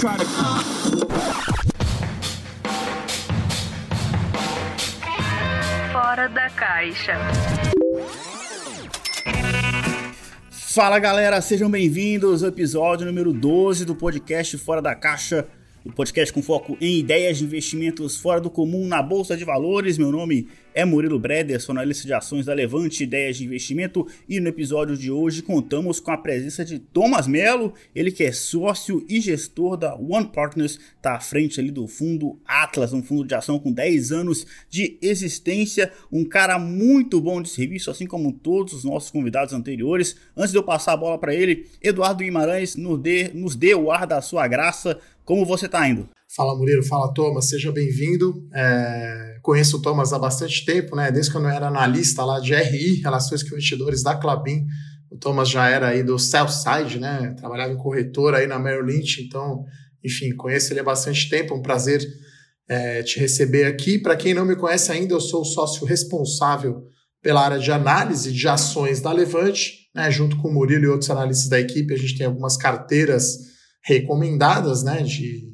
try to. Fora da caixa. Fala galera, sejam bem-vindos ao episódio número 12 do podcast Fora da Caixa o podcast com foco em ideias de investimentos fora do comum na Bolsa de Valores. Meu nome é Murilo Breder, analista de ações da Levante Ideias de Investimento e no episódio de hoje contamos com a presença de Thomas Mello, ele que é sócio e gestor da One Partners, está à frente ali do fundo Atlas, um fundo de ação com 10 anos de existência, um cara muito bom de serviço, assim como todos os nossos convidados anteriores. Antes de eu passar a bola para ele, Eduardo Guimarães nos dê, nos dê o ar da sua graça como você está indo? Fala Murilo, fala Thomas, seja bem-vindo. É, conheço o Thomas há bastante tempo, né? Desde quando eu era analista lá de RI, Relações com Investidores da Clabin. O Thomas já era aí do Southside, né? Trabalhava em corretora aí na Merrill Lynch, então, enfim, conheço ele há bastante tempo. Um prazer é, te receber aqui. Para quem não me conhece ainda, eu sou o sócio responsável pela área de análise de ações da Levante, né? Junto com o Murilo e outros analistas da equipe, a gente tem algumas carteiras recomendadas né, de,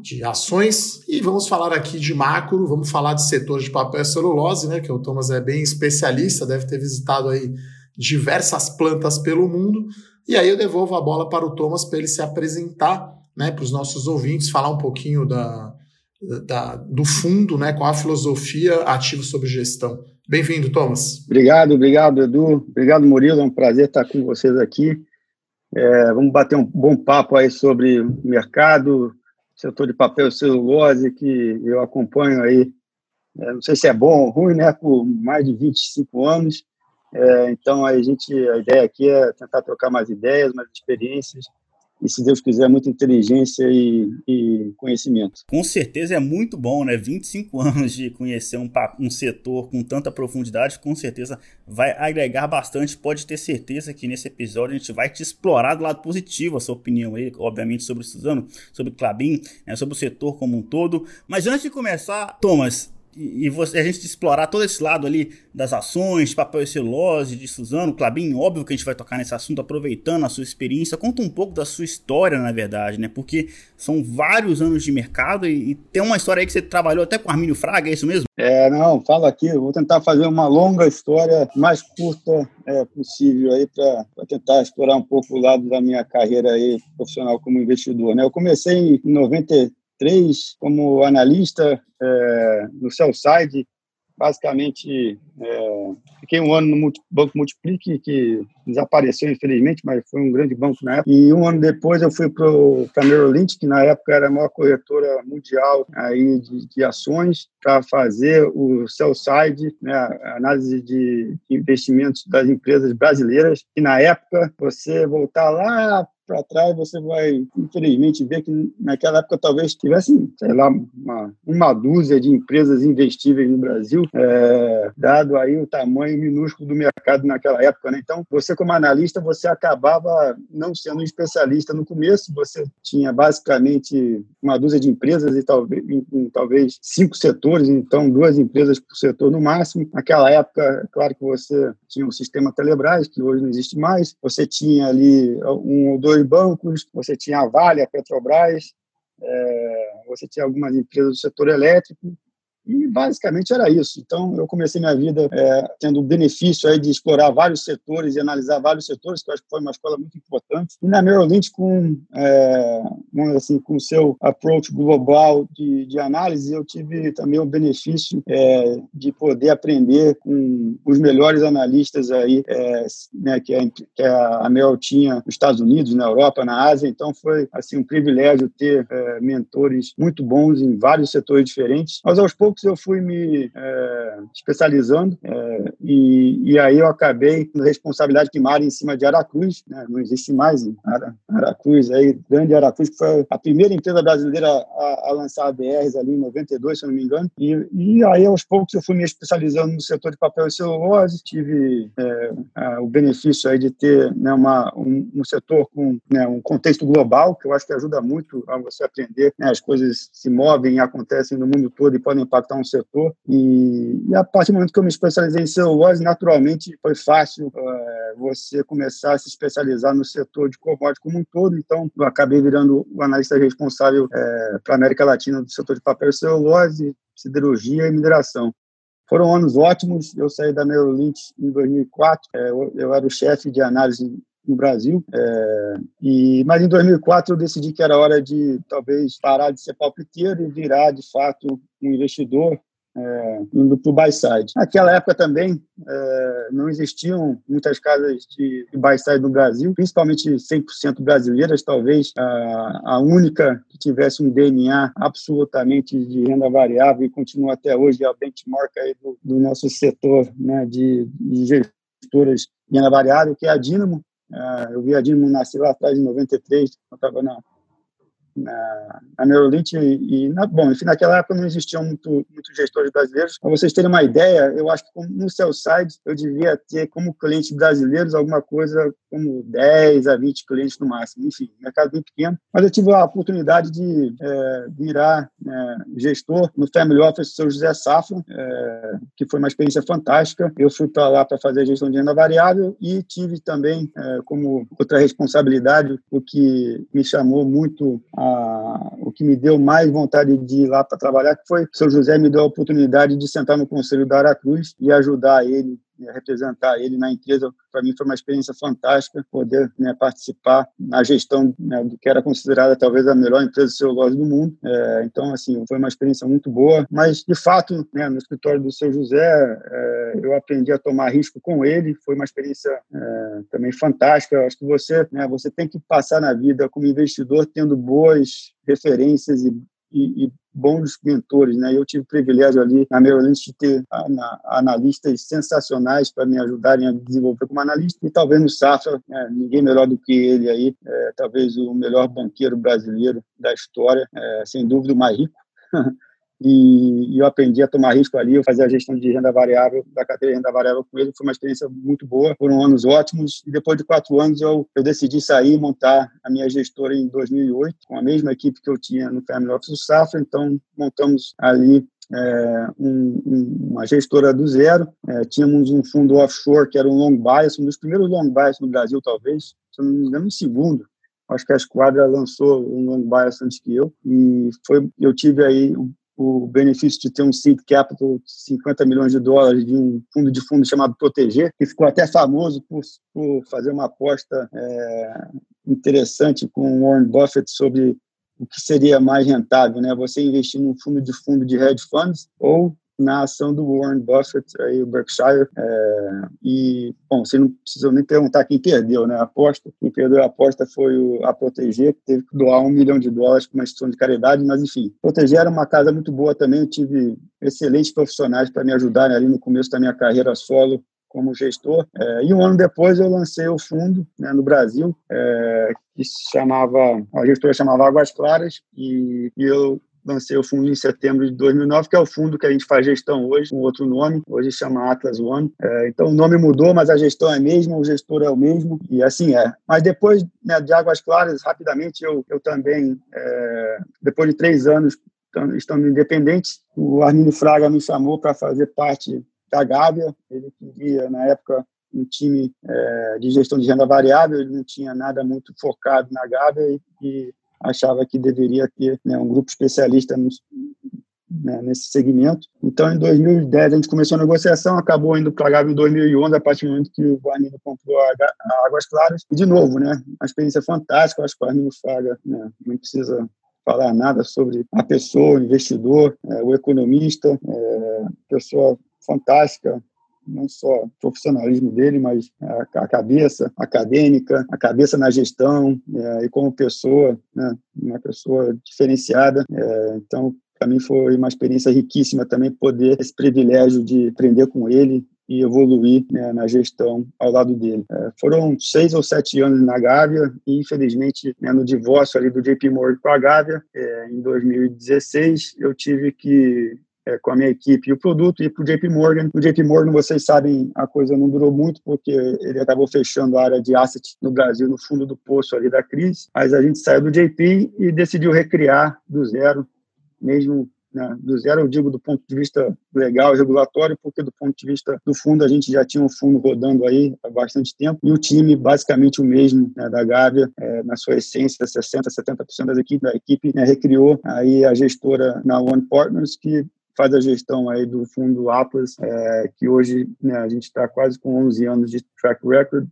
de ações. E vamos falar aqui de macro, vamos falar de setor de papel e celulose, né, que o Thomas é bem especialista, deve ter visitado aí diversas plantas pelo mundo. E aí eu devolvo a bola para o Thomas para ele se apresentar né, para os nossos ouvintes, falar um pouquinho da, da, do fundo, né, com a filosofia ativo sobre gestão. Bem-vindo, Thomas. Obrigado, obrigado, Edu. Obrigado, Murilo. É um prazer estar com vocês aqui. É, vamos bater um bom papo aí sobre mercado, setor de papel e celulose, que eu acompanho aí, é, não sei se é bom ou ruim, né, por mais de 25 anos. É, então, a, gente, a ideia aqui é tentar trocar mais ideias, mais experiências, e, se Deus quiser, muita inteligência e, e, conhecimento. Com certeza é muito bom, né? 25 anos de conhecer um, um setor com tanta profundidade, com certeza vai agregar bastante. Pode ter certeza que nesse episódio a gente vai te explorar do lado positivo a sua opinião aí, obviamente, sobre Suzano, sobre Clabin, né, sobre o setor como um todo. Mas antes de começar, Thomas, e, você, a gente explorar todo esse lado ali das ações, papel e celulose, de Suzano, Clabin, óbvio que a gente vai tocar nesse assunto, aproveitando a sua experiência. Conta um pouco da sua história, na verdade, né? Porque são vários anos de mercado e, e tem uma história aí que você trabalhou até com Armínio Fraga, é isso mesmo? É, não, fala aqui, vou tentar fazer uma longa história mais curta é, possível aí para tentar explorar um pouco o lado da minha carreira aí profissional como investidor, né? Eu comecei em 90 2003 como analista é, no Cellside, basicamente é, fiquei um ano no Banco Multiplique, que desapareceu infelizmente, mas foi um grande banco na época. E um ano depois eu fui para a Lynch, que na época era a maior corretora mundial aí de, de ações, para fazer o sell-side, né, análise de investimentos das empresas brasileiras. E na época, você voltar lá para trás, você vai, infelizmente, ver que naquela época talvez tivesse, sei lá, uma, uma dúzia de empresas investíveis no Brasil, é, dado aí o tamanho minúsculo do mercado naquela época. Né? Então, você como analista, você acabava não sendo um especialista no começo, você tinha basicamente uma dúzia de empresas e talvez, em, em, talvez cinco setores, então duas empresas por setor no máximo. Naquela época, claro que você tinha o sistema Telebrás, que hoje não existe mais, você tinha ali um ou dois bancos, você tinha a Vale, a Petrobras, é, você tinha algumas empresas do setor elétrico, e basicamente era isso. Então, eu comecei minha vida é, tendo o benefício aí de explorar vários setores e analisar vários setores, que eu acho que foi uma escola muito importante. E na Lynch, com, é, assim, com o seu approach global de, de análise, eu tive também o benefício é, de poder aprender com os melhores analistas aí, é, né, que, a, que a tinha nos Estados Unidos, na Europa, na Ásia. Então, foi assim um privilégio ter é, mentores muito bons em vários setores diferentes. Mas, aos poucos, poucos eu fui me é, especializando é, e, e, aí eu acabei com responsabilidade primária em cima de Aracruz, né? não existe mais Ara, Aracruz, aí, grande Aracruz, que foi a primeira empresa brasileira a, a lançar ADRs ali em 92, se eu não me engano, e, e, aí aos poucos eu fui me especializando no setor de papel e celulose, tive é, o benefício aí de ter né, uma, um, um, setor com né, um contexto global, que eu acho que ajuda muito a você aprender, né, as coisas se movem acontecem no mundo todo e podem impactar um setor. E, e, a partir do momento que eu me especializei em celulose, naturalmente foi fácil é, você começar a se especializar no setor de commodity como um todo. Então, eu acabei virando o analista responsável é, para a América Latina do setor de papel e celulose, siderurgia e mineração. Foram anos ótimos. Eu saí da Lynch em 2004. É, eu, eu era o chefe de análise no Brasil. É, e, mas em 2004 eu decidi que era hora de talvez parar de ser palpiteiro e virar de fato um investidor é, indo para o buy-side. Naquela época também é, não existiam muitas casas de, de buy-side no Brasil, principalmente 100% brasileiras, talvez a, a, única que tivesse um DNA absolutamente de renda variável e continua até hoje a benchmark aí do, do nosso setor né, de, de gestoras de renda variável, que é a Dynamo, Uh, eu vi a Dinamo nascer lá atrás, em 93, eu estava na, na, na e, e na, bom, enfim, naquela época não existiam muito, muitos gestores brasileiros. Para vocês terem uma ideia, eu acho que no site eu devia ter como clientes brasileiros alguma coisa como 10 a 20 clientes no máximo. Enfim, mercado bem pequeno. Mas eu tive a oportunidade de é, virar é, gestor no Family Office do seu José Safra, é, que foi uma experiência fantástica. Eu fui para lá para fazer a gestão de renda variável e tive também é, como outra responsabilidade o que me chamou muito a, o que me deu mais vontade de ir lá para trabalhar, que foi o seu José me deu a oportunidade de sentar no conselho da Aracruz e ajudar ele representar ele na empresa, para mim foi uma experiência fantástica poder né, participar na gestão né, do que era considerada talvez a melhor empresa de celulose do mundo. É, então, assim, foi uma experiência muito boa, mas de fato, né, no escritório do seu José, é, eu aprendi a tomar risco com ele, foi uma experiência é, também fantástica. Acho que você, né, você tem que passar na vida como investidor tendo boas referências e e, e, bons mentores, né? Eu tive o privilégio ali na Lynch de ter analistas sensacionais para me ajudarem a desenvolver como analista e talvez no Safra, né, ninguém melhor do que ele aí, é, talvez o melhor banqueiro brasileiro da história, é, sem dúvida o mais rico. e, eu aprendi a tomar risco ali, eu fazia a gestão de renda variável, da carteira de renda variável com ele, foi uma experiência muito boa, foram anos ótimos, e depois de quatro anos eu, eu decidi sair e montar a minha gestora em 2008, com a mesma equipe que eu tinha no Family Office do Safra, então montamos ali é, um, um, uma gestora do zero, é, tínhamos um fundo offshore que era um long bias, um dos primeiros long bias no Brasil, talvez, se não me engano, um segundo, acho que a Esquadra lançou um long bias antes que eu e foi eu tive aí o benefício de ter um seed capital de 50 milhões de dólares de um fundo de fundo chamado Proteger, que ficou até famoso por, por fazer uma aposta é, interessante com o Warren Buffett sobre o que seria mais rentável, né? Você investir num fundo de fundo de hedge funds ou na ação do Warren Buffett, aí o Berkshire, é, e, bom, você não precisa nem perguntar quem perdeu, né, a aposta, quem perdeu a aposta foi o, a Proteger, que teve que doar um milhão de dólares para uma instituição de caridade, mas, enfim, Proteger era uma casa muito boa também, eu tive excelentes profissionais para me ajudarem ali no começo da minha carreira solo, como gestor. É, e um ano depois eu lancei o fundo né, no Brasil, é, que se chamava, a gestora chamava Águas Claras, e, e eu lancei o fundo em setembro de 2009, que é o fundo que a gente faz gestão hoje, com outro nome, hoje chama Atlas One. É, então o nome mudou, mas a gestão é a mesma, o gestor é o mesmo, e assim é. Mas depois né, de Águas Claras, rapidamente eu, eu também, é, depois de três anos estando independente, o Armindo Fraga me chamou para fazer parte da Gávea, ele queria, na época, um time é, de gestão de renda variável, ele não tinha nada muito focado na Gávea e, e achava que deveria ter né, um grupo especialista no, né, nesse segmento. Então, em 2010, a gente começou a negociação, acabou indo para a Gávea em 2011, a partir do momento que o Guarnido comprou a, Águas Claras. E, de novo, né, uma experiência fantástica, acho que o Armindo Fraga né, não precisa falar nada sobre a pessoa, o investidor, é, o economista, é, pessoa fantástica, não só o profissionalismo dele, mas a, cabeça acadêmica, a cabeça na gestão é, e como pessoa, né, uma pessoa diferenciada. É, então, para mim foi uma experiência riquíssima também poder esse privilégio de aprender com ele e evoluir né, na gestão ao lado dele. É, foram seis ou sete anos na Gávea e, infelizmente, né, no divórcio ali do JP Morgan com a Gávea, é, em 2016, eu tive que é, com a minha equipe e o produto e para o JP Morgan. O JP Morgan, vocês sabem, a coisa não durou muito porque ele acabou fechando a área de asset no Brasil no fundo do poço ali da crise. Mas a gente saiu do JP e decidiu recriar do zero, mesmo né? Do zero eu digo do ponto de vista legal, regulatório, porque do ponto de vista do fundo a gente já tinha um fundo rodando aí há bastante tempo e o time basicamente o mesmo né, da Gávea, é, na sua essência, 60, 70% das equipes, da equipe né, recriou aí a gestora na One Partners que faz a gestão aí do fundo Atlas, é, que hoje né, a gente está quase com 11 anos de track record,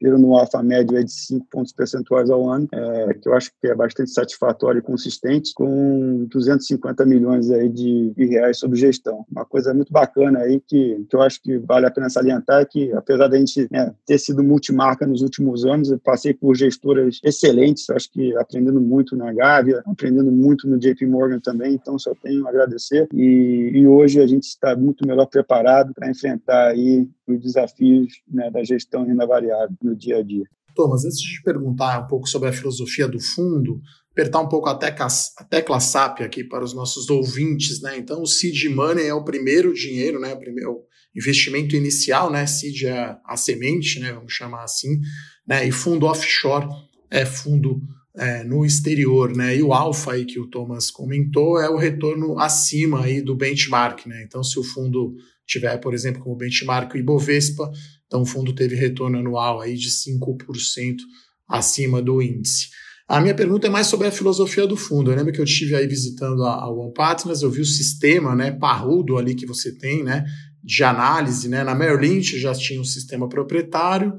viram no alfa médio de 5 pontos percentuais ao ano, é, que eu acho que é bastante satisfatório e consistente, com 250 milhões aí de, de, reais sob gestão. Uma coisa muito bacana aí que, que eu acho que vale a pena salientar é que, apesar da gente né, ter sido multimarca nos últimos anos, eu passei por gestoras excelentes, acho que aprendendo muito na Gávea, aprendendo muito no JP Morgan também, então só tenho a agradecer e e, hoje a gente está muito melhor preparado para enfrentar aí os desafios né, da gestão renda variável no dia a dia. Thomas, antes de te perguntar um pouco sobre a filosofia do fundo, apertar um pouco a tecla, a tecla SAP aqui para os nossos ouvintes, né? Então, o seed money é o primeiro dinheiro, né? O primeiro investimento inicial, né? Seed é a semente, né? Vamos chamar assim, né? E fundo offshore é fundo é, no exterior, né? E o alfa aí que o Thomas comentou é o retorno acima aí do benchmark, né? Então, se o fundo tiver, por exemplo, como benchmark o Ibovespa, então o fundo teve retorno anual aí de 5% acima do índice. A minha pergunta é mais sobre a filosofia do fundo. Eu lembro que eu estive aí visitando a, a One Partners, eu vi o sistema, né, parrudo ali que você tem, né, de análise, né? Na Merrill Lynch já tinha um sistema proprietário,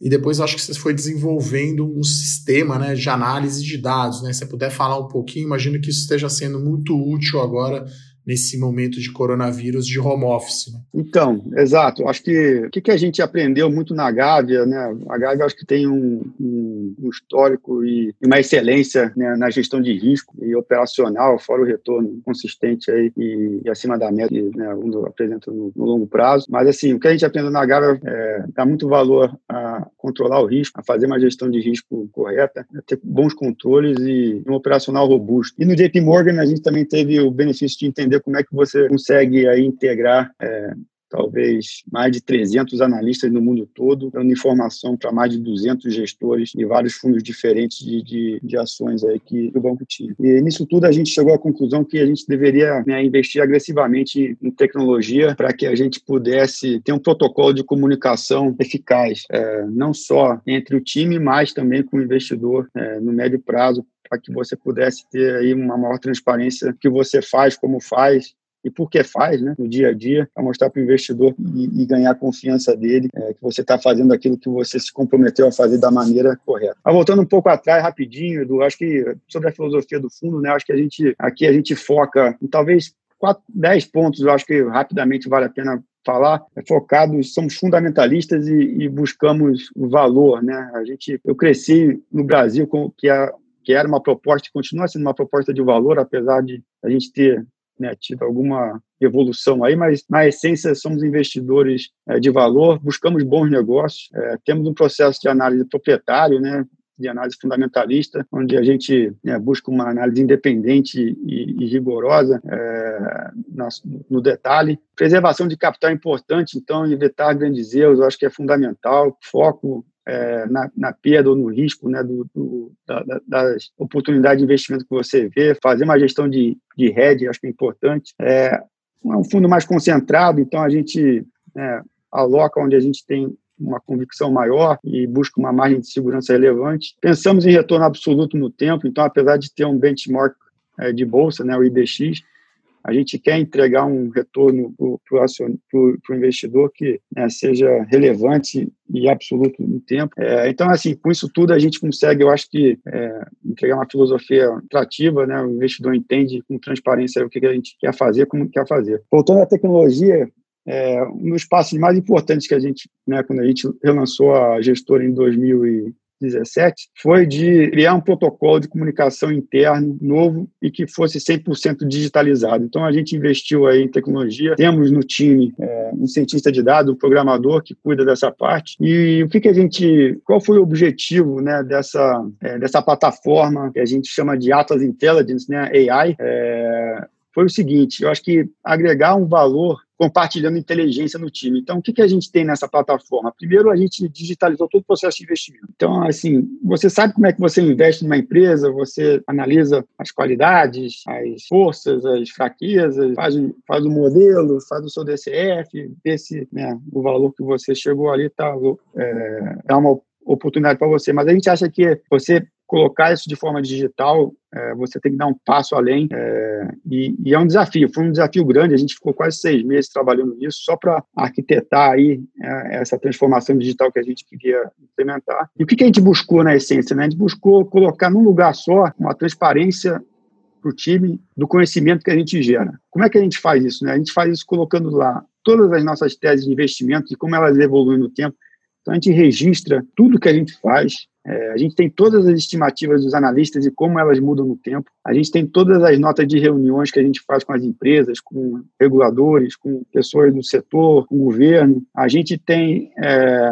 e depois acho que você foi desenvolvendo um sistema né, de análise de dados. Né? Se você puder falar um pouquinho, imagino que isso esteja sendo muito útil agora nesse momento de coronavírus de home office. Né? Então, exato. Acho que o que, que, a gente aprendeu muito na Gávea, né? A Gávea acho que tem um, um, um histórico e uma excelência né, na gestão de risco e operacional, fora o retorno consistente aí e, e acima da média, né, quando apresenta no, no, longo prazo. Mas assim, o que a gente aprendeu na Gávea é dá muito valor a controlar o risco, a fazer uma gestão de risco correta, a ter bons controles e um operacional robusto. E no JP Morgan a gente também teve o benefício de entender como é que você consegue aí integrar é, talvez mais de 300 analistas no mundo todo, dando informação para mais de 200 gestores de vários fundos diferentes de, de, de, ações aí que o banco tinha. E nisso tudo a gente chegou à conclusão que a gente deveria né, investir agressivamente em tecnologia para que a gente pudesse ter um protocolo de comunicação eficaz, é, não só entre o time, mas também com o investidor é, no médio prazo, para que você pudesse ter aí uma maior transparência que você faz, como faz, e por que faz, né, no dia a dia, para mostrar para o investidor e, e, ganhar a confiança dele é, que você está fazendo aquilo que você se comprometeu a fazer da maneira correta. Mas voltando um pouco atrás, rapidinho, Edu, acho que sobre a filosofia do fundo, né, acho que a gente aqui a gente foca em talvez quatro, dez pontos, eu acho que rapidamente vale a pena falar, é focados, somos fundamentalistas e, e, buscamos o valor, né? A gente, eu cresci no Brasil com que a que era uma proposta, continua sendo uma proposta de valor, apesar de a gente ter né, tido alguma evolução aí, mas na essência somos investidores é, de valor, buscamos bons negócios, é, temos um processo de análise proprietário, né, de análise fundamentalista, onde a gente né, busca uma análise independente e, e rigorosa é, no detalhe. Preservação de capital é importante, então evitar grandes erros, eu acho que é fundamental. Foco é, na, na, perda ou no risco né, do, do, da, das oportunidades de investimento que você vê, fazer uma gestão de, de hedge, acho que é importante. É, é um fundo mais concentrado, então a gente é, aloca onde a gente tem uma convicção maior e busca uma margem de segurança relevante. Pensamos em retorno absoluto no tempo, então apesar de ter um benchmark é, de bolsa, né, o IBX, a gente quer entregar um retorno para o investidor que né, seja relevante e absoluto no tempo. É, então, assim, com isso tudo a gente consegue, eu acho que, é, entregar uma filosofia atrativa, né? O investidor entende com transparência o que, a gente quer fazer, como quer fazer. Voltando à tecnologia, é, um dos passos mais importantes que a gente, né, quando a gente relançou a gestora em 2000 2017 foi de criar um protocolo de comunicação interno novo e que fosse 100% digitalizado. Então, a gente investiu aí em tecnologia. Temos no time é, um cientista de dados, um programador que cuida dessa parte. E o que, que a gente... Qual foi o objetivo né, dessa, é, dessa plataforma que a gente chama de Atlas Intelligence, né, AI? É, foi o seguinte: eu acho que agregar um valor compartilhando inteligência no time. Então, o que, que a gente tem nessa plataforma? Primeiro, a gente digitalizou todo o processo de investimento. Então, assim, você sabe como é que você investe numa empresa, você analisa as qualidades, as forças, as fraquezas, faz, faz o modelo, faz o seu DCF, vê se né, o valor que você chegou ali tá, é, dá uma oportunidade para você. Mas a gente acha que você colocar isso de forma digital, é, você tem que dar um passo além é, e, e, é um desafio. Foi um desafio grande. A gente ficou quase seis meses trabalhando nisso só para arquitetar aí é, essa transformação digital que a gente queria implementar. E o que, que a gente buscou na essência? Né? A gente buscou colocar num lugar só uma transparência para o time do conhecimento que a gente gera. Como é que a gente faz isso? Né? A gente faz isso colocando lá todas as nossas teses de investimento e como elas evoluem no tempo. Então, a gente registra tudo que a gente faz, é, a gente tem todas as estimativas dos analistas e como elas mudam no tempo. A gente tem todas as notas de reuniões que a gente faz com as empresas, com reguladores, com pessoas do setor, com o governo. A gente tem, é,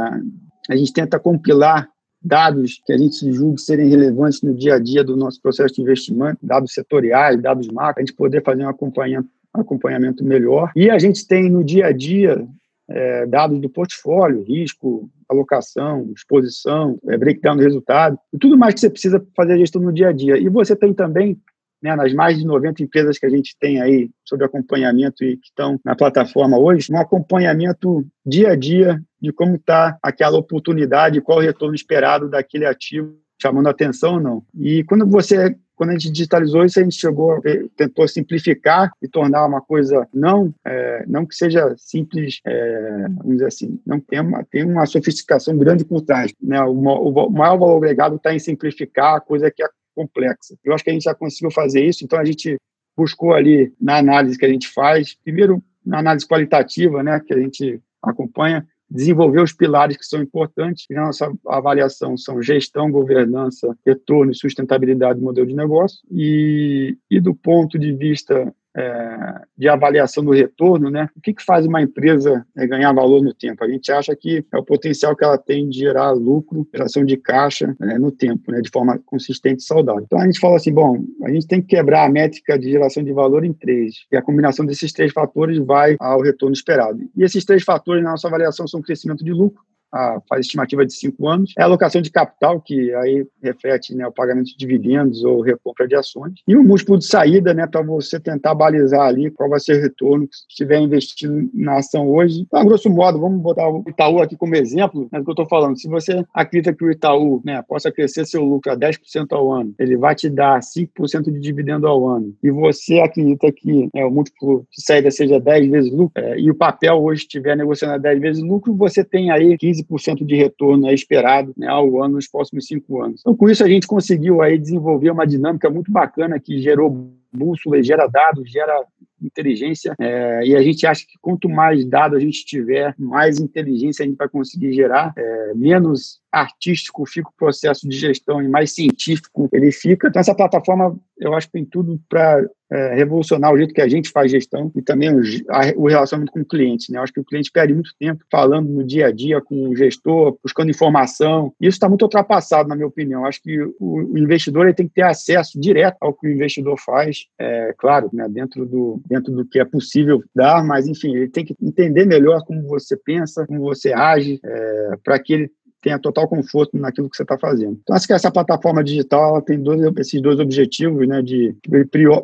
a gente tenta compilar dados que a gente julga serem relevantes no dia a dia do nosso processo de investimento, dados setoriais, dados macro, a gente poder fazer um acompanhamento, um acompanhamento melhor. E a gente tem no dia a dia é, dados do portfólio, risco, alocação, exposição, é, breakdown do resultado, e tudo mais que você precisa fazer a gestão no dia a dia. E você tem também, né, nas mais de 90 empresas que a gente tem aí sobre acompanhamento e que estão na plataforma hoje, um acompanhamento dia a dia de como está aquela oportunidade, qual o retorno esperado daquele ativo chamando atenção ou não. E quando você quando a gente digitalizou isso, a gente chegou, tentou simplificar e tornar uma coisa não, é, não que seja simples, é, vamos dizer assim, não tem uma, tem uma sofisticação grande por trás. Né? O, o maior valor agregado está em simplificar a coisa que é complexa. Eu acho que a gente já conseguiu fazer isso, então a gente buscou ali na análise que a gente faz, primeiro na análise qualitativa, né, que a gente acompanha, desenvolver os pilares que são importantes. na nossa avaliação são gestão, governança, retorno e sustentabilidade do modelo de negócio. E, e do ponto de vista é, de avaliação do retorno, né? O que, que faz uma empresa é, ganhar valor no tempo? A gente acha que é o potencial que ela tem de gerar lucro, geração de caixa é, no tempo, né? De forma consistente e saudável. Então a gente fala assim, bom, a gente tem que quebrar a métrica de geração de valor em três, e a combinação desses três fatores vai ao retorno esperado. E esses três fatores na nossa avaliação são crescimento de lucro, a, faz estimativa de cinco anos. É a alocação de capital, que aí reflete né, o pagamento de dividendos ou recompra de ações. E o múltiplo de saída, né, para você tentar balizar ali qual vai ser o retorno se estiver investindo na ação hoje. Então, grosso modo, vamos botar o Itaú aqui como exemplo, né, do que eu estou falando. Se você acredita que o Itaú né, possa crescer seu lucro a 10% ao ano, ele vai te dar 5% de dividendo ao ano, e você acredita que né, o múltiplo de saída seja 10 vezes lucro, é, e o papel hoje estiver negociando a 10 vezes lucro, você tem aí 15 15% de retorno esperado né, ao ano nos próximos cinco anos. Então, com isso, a gente conseguiu aí desenvolver uma dinâmica muito bacana que gerou bússola, gera dados, gera inteligência. É, e a gente acha que quanto mais dados a gente tiver, mais inteligência a gente vai conseguir gerar, é, menos artístico fica o processo de gestão e mais científico ele fica. Então, essa plataforma, eu acho que tem tudo para é, revolucionar o jeito que a gente faz gestão e também o, a, o relacionamento com o cliente. Né? Eu acho que o cliente perde muito tempo falando no dia a dia com o gestor, buscando informação. Isso está muito ultrapassado, na minha opinião. Eu acho que o, o investidor ele tem que ter acesso direto ao que o investidor faz, é, claro, né, dentro, do, dentro do que é possível dar, mas, enfim, ele tem que entender melhor como você pensa, como você age, é, para que ele tenha total conforto naquilo que você está fazendo. Então, acho que essa plataforma digital tem dois, esses dois objetivos, né, de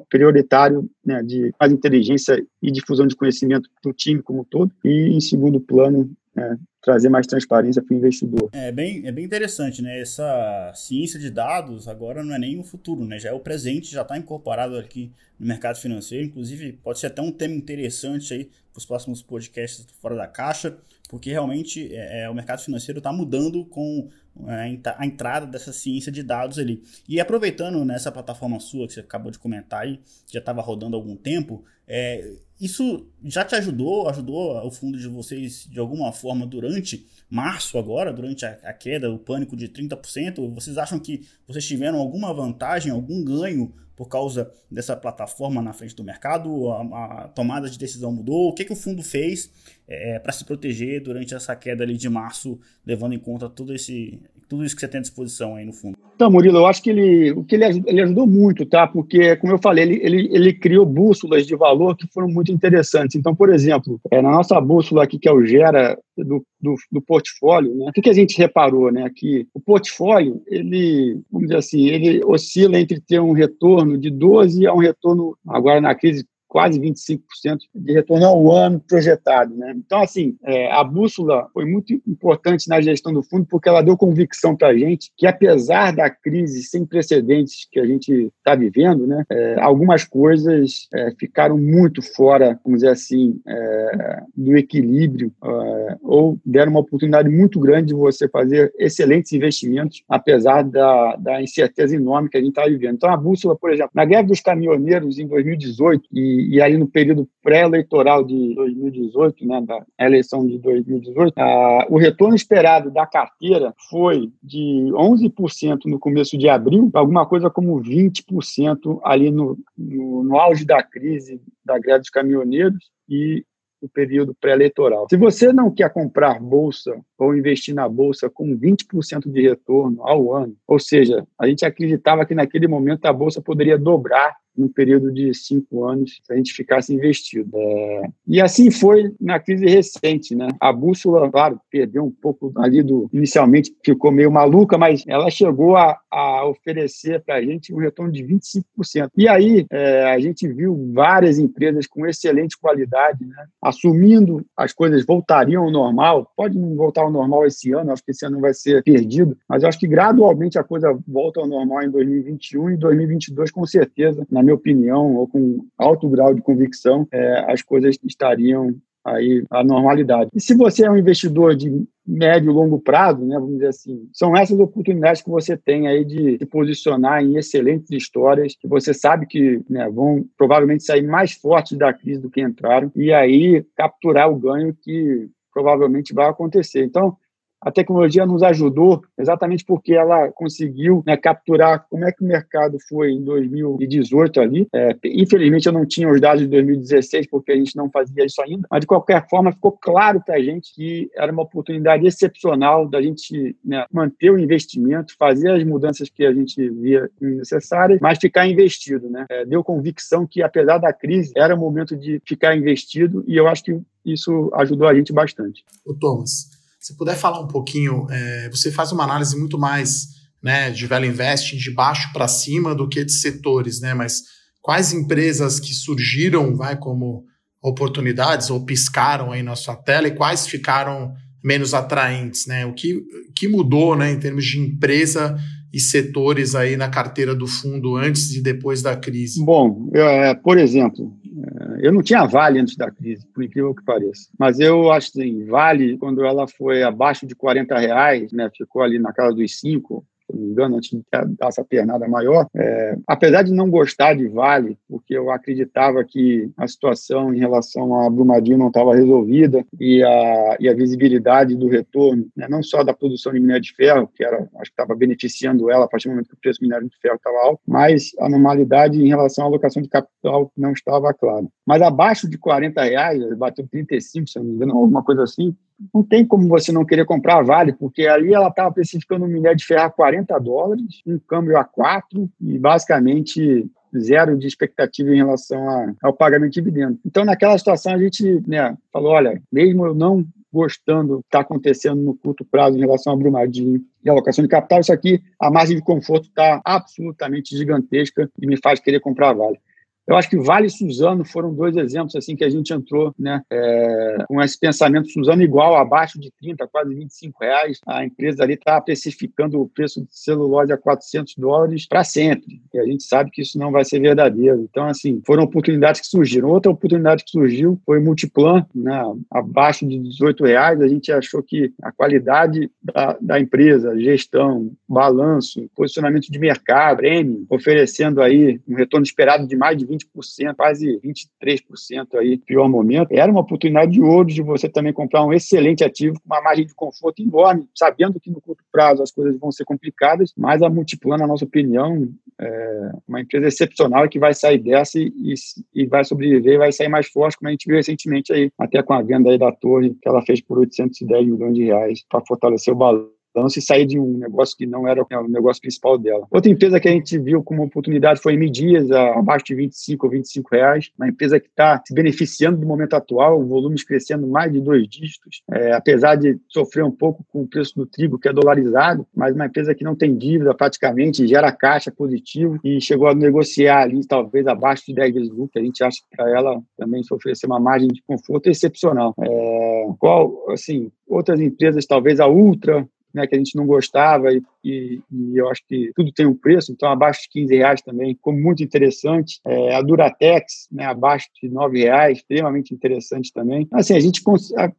prioritário, né, de mais inteligência e difusão de conhecimento para o time como um todo, e em segundo plano, né, trazer mais transparência para o investidor. É bem, é bem interessante, né? Essa ciência de dados agora não é nem o futuro, né? Já é o presente, já está incorporado aqui no mercado financeiro. Inclusive, pode ser até um tema interessante aí para os próximos podcasts fora da caixa porque realmente é, é o mercado financeiro está mudando com é, a entrada dessa ciência de dados ali. E aproveitando nessa plataforma sua que você acabou de comentar aí, já estava rodando há algum tempo, é, isso já te ajudou, ajudou o fundo de vocês de alguma forma durante março agora, durante a, a queda, o pânico de 30%? Vocês acham que vocês tiveram alguma vantagem, algum ganho por causa dessa plataforma na frente do mercado? A, a tomada de decisão mudou? O que, que o fundo fez é, para se proteger durante essa queda ali de março, levando em conta todo esse, tudo isso que você tem à disposição aí no fundo? Então, Murilo, eu acho que ele, o que ele, ele ajudou muito, tá? Porque, como eu falei, ele, ele, ele criou bússolas de valor que foram muito interessantes. Então, por exemplo, é, na nossa bússola aqui, que é o Gera do, do, do portfólio, né? O que, que a gente reparou, né? Que o portfólio, ele, vamos dizer assim, ele oscila entre ter um retorno de 12 a um retorno, agora na crise, quase 25% de retorno ao ano projetado. Né? Então, assim, é, a bússola foi muito importante na gestão do fundo porque ela deu convicção para a gente que, apesar da crise sem precedentes que a gente está vivendo, né, é, algumas coisas é, ficaram muito fora, vamos dizer assim, é, do equilíbrio é, ou deram uma oportunidade muito grande de você fazer excelentes investimentos, apesar da, da incerteza enorme que a gente está vivendo. Então, a bússola, por exemplo, na greve dos caminhoneiros em 2018 e e, aí no período pré-eleitoral de 2018, né, da eleição de 2018, a, o retorno esperado da carteira foi de 11% no começo de abril, alguma coisa como 20% ali no, no, no auge da crise da greve dos caminhoneiros e o período pré-eleitoral. Se você não quer comprar bolsa ou investir na bolsa com 20% de retorno ao ano, ou seja, a gente acreditava que naquele momento a bolsa poderia dobrar num período de cinco anos se a gente ficasse investido. É... E assim foi na crise recente, né? A bússola, claro, perdeu um pouco ali do inicialmente ficou meio maluca, mas ela chegou a, a oferecer para a gente um retorno de 25%. E aí é, a gente viu várias empresas com excelente qualidade, né? Assumindo as coisas voltariam ao normal. Pode não voltar ao normal esse ano, acho que esse ano vai ser perdido, mas acho que gradualmente a coisa volta ao normal em 2021 e 2022 com certeza. Né? Na minha opinião, ou com alto grau de convicção, é, as coisas estariam aí à normalidade. E se você é um investidor de médio e longo prazo, né, vamos dizer assim, são essas oportunidades que você tem aí de se posicionar em excelentes histórias que você sabe que né, vão provavelmente sair mais fortes da crise do que entraram e aí capturar o ganho que provavelmente vai acontecer. Então, a tecnologia nos ajudou exatamente porque ela conseguiu né, capturar como é que o mercado foi em 2018 ali. É, infelizmente, eu não tinha os dados de 2016 porque a gente não fazia isso ainda, mas de qualquer forma ficou claro para a gente que era uma oportunidade excepcional da gente né, manter o investimento, fazer as mudanças que a gente via necessárias, mas ficar investido. Né? É, deu convicção que, apesar da crise, era o momento de ficar investido e eu acho que isso ajudou a gente bastante. O Thomas, se puder falar um pouquinho, é, você faz uma análise muito mais né, de velho investing de baixo para cima do que de setores, né? Mas quais empresas que surgiram, vai como oportunidades ou piscaram aí na sua tela e quais ficaram menos atraentes, né? O que, que mudou, né, em termos de empresa e setores aí na carteira do fundo antes e depois da crise? Bom, é, por exemplo, é, eu não tinha Vale antes da crise, por incrível que pareça. Mas eu acho que assim, Vale, quando ela foi abaixo de 40 reais, né, ficou ali na casa dos 5, se não me engano, antes de dar essa pernada maior. É, apesar de não gostar de Vale, porque eu acreditava que a situação em relação a Brumadinho não estava resolvida e a, e a visibilidade do retorno, né, não só da produção de minério de ferro, que era, acho que estava beneficiando ela a partir do momento que o preço do minério de ferro estava alto, mas a normalidade em relação à alocação de capital não estava clara. Mas abaixo de 40 reais, bateu 35, se não me engano, alguma coisa assim, não tem como você não querer comprar a Vale, porque ali ela estava especificando um minério de ferro a 40 dólares, um câmbio a 4 e basicamente zero de expectativa em relação a, ao pagamento de dividendo. Então, naquela situação, a gente né, falou, olha, mesmo eu não gostando do que está acontecendo no curto prazo em relação a Brumadinho e alocação de capital, isso aqui, a margem de conforto está absolutamente gigantesca e me faz querer comprar a Vale. Eu acho que Vale e Suzano foram dois exemplos assim que a gente entrou né, é, com esse pensamento Suzano igual, abaixo de 30, quase 25 reais. A empresa ali está especificando o preço de celulose a 400 dólares para sempre. E a gente sabe que isso não vai ser verdadeiro. Então, assim, foram oportunidades que surgiram. Outra oportunidade que surgiu foi Multiplan, né, abaixo de 18 reais. A gente achou que a qualidade da, da empresa, gestão, balanço, posicionamento de mercado, prêmio, oferecendo aí um retorno esperado de mais de 20%, quase 23% aí, pior momento. Era uma oportunidade de ouro de você também comprar um excelente ativo com uma margem de conforto enorme, sabendo que no curto prazo as coisas vão ser complicadas, mas a Multiplan, na nossa opinião, é uma empresa excepcional que vai sair dessa e, e, e vai sobreviver, vai sair mais forte, como a gente viu recentemente aí, até com a venda aí da torre que ela fez por 810 milhões de reais para fortalecer o balanço ela não se sair de um negócio que não era o negócio principal dela. Outra empresa que a gente viu como oportunidade foi a Midias, abaixo de 25 ou 25 reais, uma empresa que está se beneficiando do momento atual, volumes crescendo mais de dois dígitos, é, apesar de sofrer um pouco com o preço do trigo, que é dolarizado, mas uma empresa que não tem dívida praticamente, gera caixa positivo e chegou a negociar ali talvez abaixo de 10 vezes lucro, a gente acha que para ela também se oferecer uma margem de conforto excepcional. É, qual, assim, outras empresas, talvez a Ultra, né, que a gente não gostava e, e, e, eu acho que tudo tem um preço, então abaixo de 15 reais também ficou muito interessante. É, a Duratex, né, abaixo de 9 reais, extremamente interessante também. Assim, a gente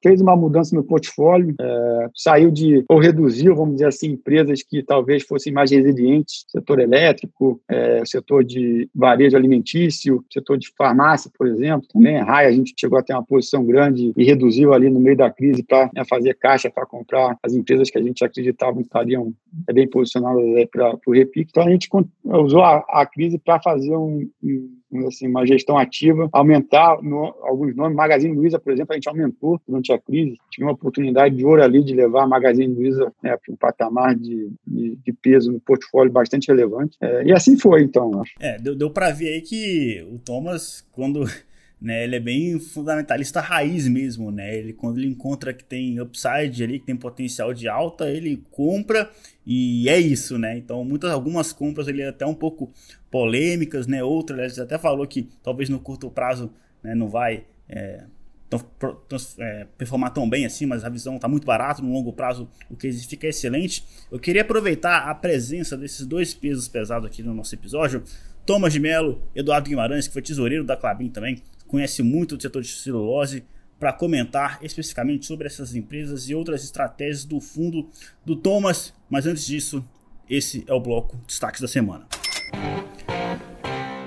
fez uma mudança no portfólio, é, saiu de, ou reduziu, vamos dizer assim, empresas que talvez fossem mais resilientes, setor elétrico, é, setor de varejo alimentício, setor de farmácia, por exemplo, também a RAI, a gente chegou a ter uma posição grande e reduziu ali no meio da crise para né, fazer caixa, para comprar as empresas que a gente acreditavam que estariam é bem posicionadas para o repique. Então, a gente usou a, a crise para fazer um, um, assim, uma gestão ativa, aumentar no, alguns nomes. Magazine Luiza, por exemplo, a gente aumentou durante a crise. Tinha uma oportunidade de ouro ali de levar a Magazine Luiza né, para um patamar de, de, de, peso no portfólio bastante relevante. É, e assim foi, então. É, deu, deu para ver aí que o Thomas, quando né? Ele é bem fundamentalista raiz mesmo, né? Ele quando ele encontra que tem upside ali, que tem potencial de alta, ele compra e é isso, né? Então, muitas algumas compras ele é até um pouco polêmicas, né? Outras ele até falou que talvez no curto prazo, né, não vai é, é, performar tão bem assim, mas a visão está muito barata, no longo prazo o que fica excelente. Eu queria aproveitar a presença desses dois pesos pesados aqui no nosso episódio. Thomas de Mello, Eduardo Guimarães, que foi tesoureiro da Clabin também, conhece muito do setor de celulose, para comentar especificamente sobre essas empresas e outras estratégias do fundo do Thomas. Mas antes disso, esse é o bloco Destaques da Semana.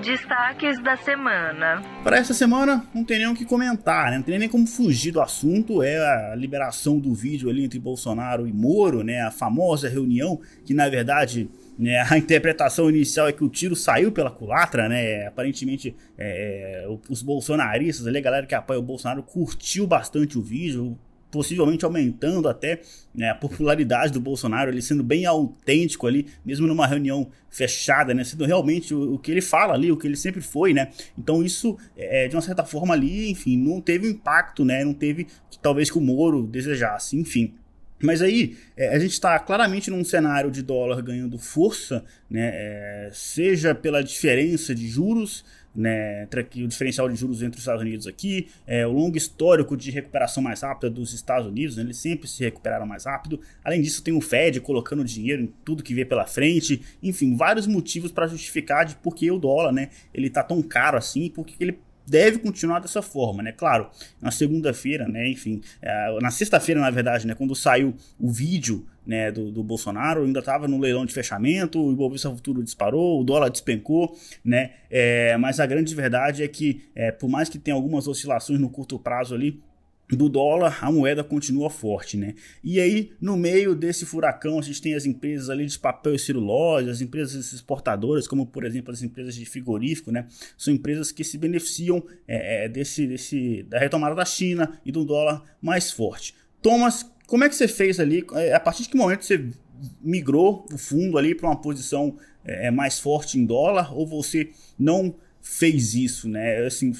Destaques da semana. Para essa semana, não tem nem o que comentar, né? não tem nem como fugir do assunto. É a liberação do vídeo ali entre Bolsonaro e Moro, né? a famosa reunião que, na verdade, né, a interpretação inicial é que o tiro saiu pela culatra, né? Aparentemente, é, é os bolsonaristas, ali, a galera que apoia o Bolsonaro, curtiu bastante o vídeo, possivelmente aumentando até né, a popularidade do Bolsonaro, ele sendo bem autêntico ali, mesmo numa reunião fechada, né, sendo realmente o, o, que ele fala ali, o que ele sempre foi, né? Então isso, é, de uma certa forma ali, enfim, não teve impacto, né? Não teve, talvez, que o Moro desejasse, enfim. Mas aí é, a gente está claramente num cenário de dólar ganhando força, né, é, seja pela diferença de juros, né, o diferencial de juros entre os Estados Unidos aqui, é, o longo histórico de recuperação mais rápida dos Estados Unidos, né, eles sempre se recuperaram mais rápido. Além disso, tem o Fed colocando dinheiro em tudo que vê pela frente, enfim, vários motivos para justificar de por que o dólar, né, ele tá tão caro assim, porque ele deve continuar dessa forma, né? Claro, na segunda-feira, né? Enfim, é, na sexta-feira, na verdade, né? Quando saiu o vídeo né, do, do Bolsonaro, ainda estava no leilão de fechamento, o Ibovespa Futuro disparou, o dólar despencou, né? É, mas a grande verdade é que, é, por mais que tenha algumas oscilações no curto prazo ali, do dólar, a moeda continua forte, né? E aí, no meio desse furacão, a gente tem as empresas ali de papel e celulose, as empresas exportadoras, como por exemplo as empresas de frigorífico, né? São empresas que se beneficiam é, é desse, desse, da retomada da China e do dólar mais forte. Thomas, como é que você fez ali? É, a partir de que momento você migrou o fundo ali para uma posição é, mais forte em dólar ou você não fez isso, né? Assim,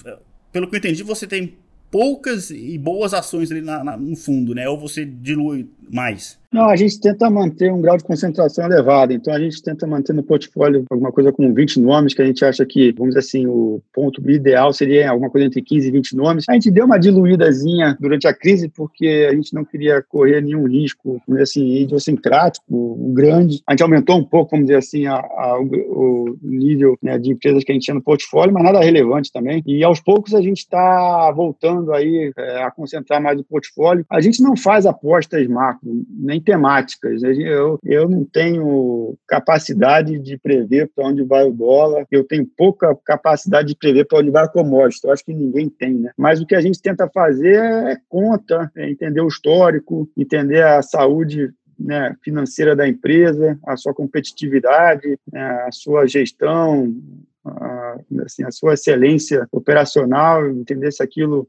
pelo que eu entendi, você tem poucas e boas ações ali na, na, no fundo, né? Ou você dilui mais? Não, a gente tenta manter um grau de concentração elevado. Então, a gente tenta manter no portfólio alguma coisa como 20 nomes, que a gente acha que, vamos dizer assim, o ponto ideal seria alguma coisa entre 15 e 20 nomes. A gente deu uma diluídazinha durante a crise, porque a gente não queria correr nenhum risco, vamos dizer assim, idiosincrático, grande. A gente aumentou um pouco, vamos dizer assim, a, a, o nível né, de empresas que a gente tinha no portfólio, mas nada relevante também. E aos poucos a gente está voltando aí é, a concentrar mais o portfólio. A gente não faz apostas macro, nem temáticas. Eu, eu não tenho capacidade de prever para onde vai o dólar, eu tenho pouca capacidade de prever para onde vai a commodity. Eu acho que ninguém tem, né? Mas o que a gente tenta fazer é conta, é entender o histórico, entender a saúde né, financeira da empresa, a sua competitividade, né, a sua gestão, a, assim, a sua excelência operacional, entender se aquilo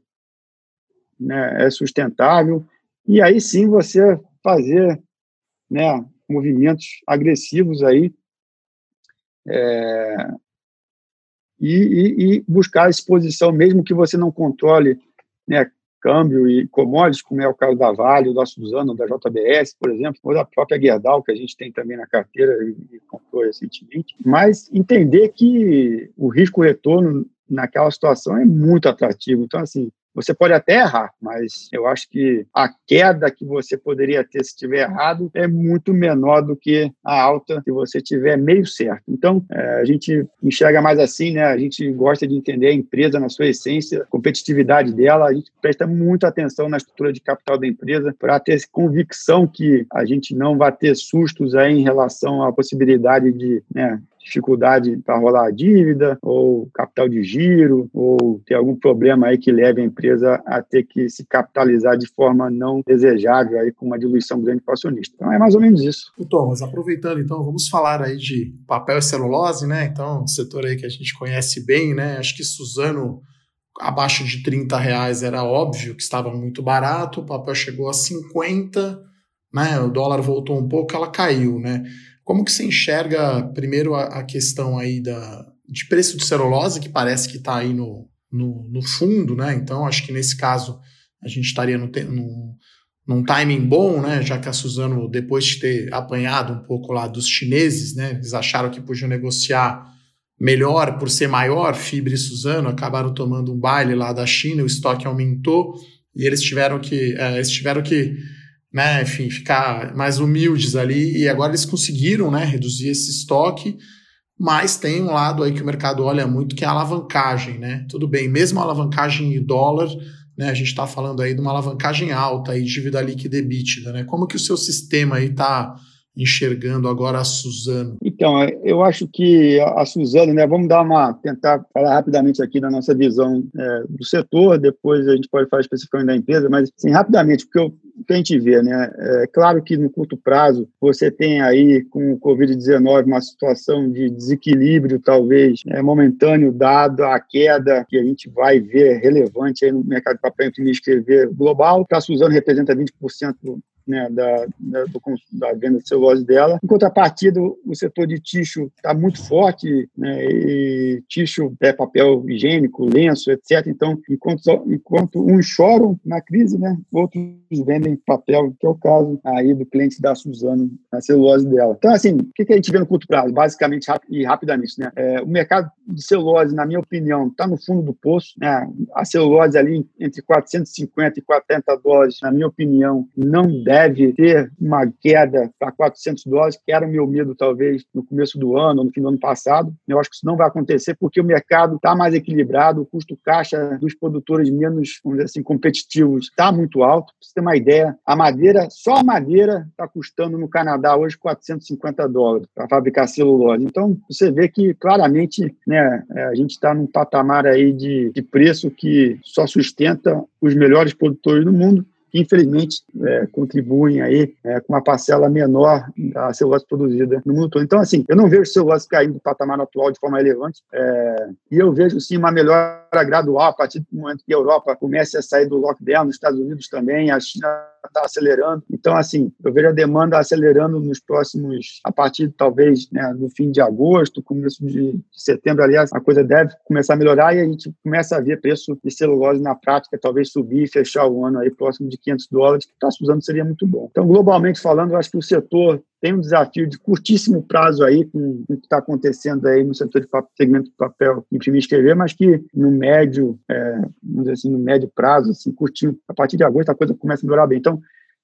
né, é sustentável, e aí sim você fazer né, movimentos agressivos aí é, e, e, e, buscar exposição, mesmo que você não controle né, câmbio e commodities, como é o caso da Vale, da Suzano, da JBS, por exemplo, ou da própria Gerdau, que a gente tem também na carteira e comprou recentemente, mas entender que o risco-retorno naquela situação é muito atrativo. Então, assim, você pode até errar, mas eu acho que a queda que você poderia ter se tiver errado é muito menor do que a alta se você tiver meio certo. Então, é, a gente enxerga mais assim, né? A gente gosta de entender a empresa na sua essência, a competitividade dela, a gente presta muita atenção na estrutura de capital da empresa para ter convicção que a gente não vai ter sustos aí em relação à possibilidade de né, dificuldade para rolar a dívida, ou capital de giro, ou ter algum problema aí que leve a empresa a ter que se capitalizar de forma não desejável, aí com uma diluição grande para o acionista. Então é mais ou menos isso. Thomas, aproveitando então, vamos falar aí de papel e celulose, né? Então, um setor aí que a gente conhece bem, né? Acho que Suzano abaixo de 30 reais era óbvio que estava muito barato, o papel chegou a 50, né? O dólar voltou um pouco, ela caiu, né? Como que você enxerga, primeiro, a, a questão aí da, de preço de celulose, que parece que está aí no, no, no, fundo, né? Então, acho que nesse caso a gente estaria no, no, num timing bom, né? Já que a Suzano, depois de ter apanhado um pouco lá dos chineses, né? Eles acharam que podiam negociar melhor por ser maior, Fibra e Suzano acabaram tomando um baile lá da China, o estoque aumentou e eles tiveram que, é, eles tiveram que né, enfim, ficar mais humildes ali, e agora eles conseguiram, né, reduzir esse estoque, mas tem um lado aí que o mercado olha muito, que é a alavancagem, né, tudo bem, mesmo a alavancagem em dólar, né, a gente está falando aí de uma alavancagem alta, aí, dívida líquida EBITDA, né, como que o seu sistema aí está enxergando agora a Suzano? Então, eu acho que a Suzano, né, vamos dar uma, tentar falar rapidamente aqui da nossa visão é, do setor, depois a gente pode falar especificamente da empresa, mas assim, rapidamente, porque eu, que a gente vê, né, é claro que no curto prazo você tem aí com o Covid-19 uma situação de desequilíbrio, talvez é, momentâneo, dado a queda que a gente vai ver relevante aí no mercado de papel e escrever global, que a Suzano representa 20% né, da, da, do, da, venda de celulose dela. Em contrapartida, o setor de tixo está muito forte, né, e tixo é papel higiênico, lenço, etc. Então, enquanto, enquanto uns choram na crise, né, outros vendem papel, que é o caso aí do cliente da Suzano, a celulose dela. Então, assim, o que, que a gente vê no curto prazo? Basicamente e rapidamente, né? É, o mercado de celulose, na minha opinião, está no fundo do poço. Né? A celulose ali entre 450 e 400 dólares, na minha opinião, não deve deve ter uma queda para 400 dólares, que era o meu medo, talvez, no começo do ano, no fim do ano passado. Eu acho que isso não vai acontecer porque o mercado está mais equilibrado, o custo caixa dos produtores menos, vamos dizer assim, competitivos está muito alto. Para você ter uma ideia, a madeira, só a madeira está custando no Canadá hoje 450 dólares para fabricar celulose. Então, você vê que claramente né, é, a gente está num patamar aí de, de preço que só sustenta os melhores produtores do mundo que infelizmente é, contribuem aí é, com uma parcela menor da celulose produzida no mundo todo. Então, assim, eu não vejo celulose caindo do patamar atual de forma relevante é, e eu vejo, sim, uma melhora gradual a partir do momento que a Europa comece a sair do lockdown, nos Estados Unidos também, a China está acelerando. Então, assim, eu vejo a demanda acelerando nos próximos, a partir talvez né, do fim de agosto, começo de setembro, aliás, a coisa deve começar a melhorar e a gente começa a ver preço de celulose na prática, talvez subir e fechar o ano aí próximo de 500 dólares, que está usando seria muito bom. Então, globalmente falando, eu acho que o setor tem um desafio de curtíssimo prazo aí com, o que está acontecendo aí no setor de papel, segmento de papel imprimir e escrever, mas que no médio, é, vamos dizer assim, no médio prazo, assim, curtinho, a partir de agosto a coisa começa a melhorar bem. Então,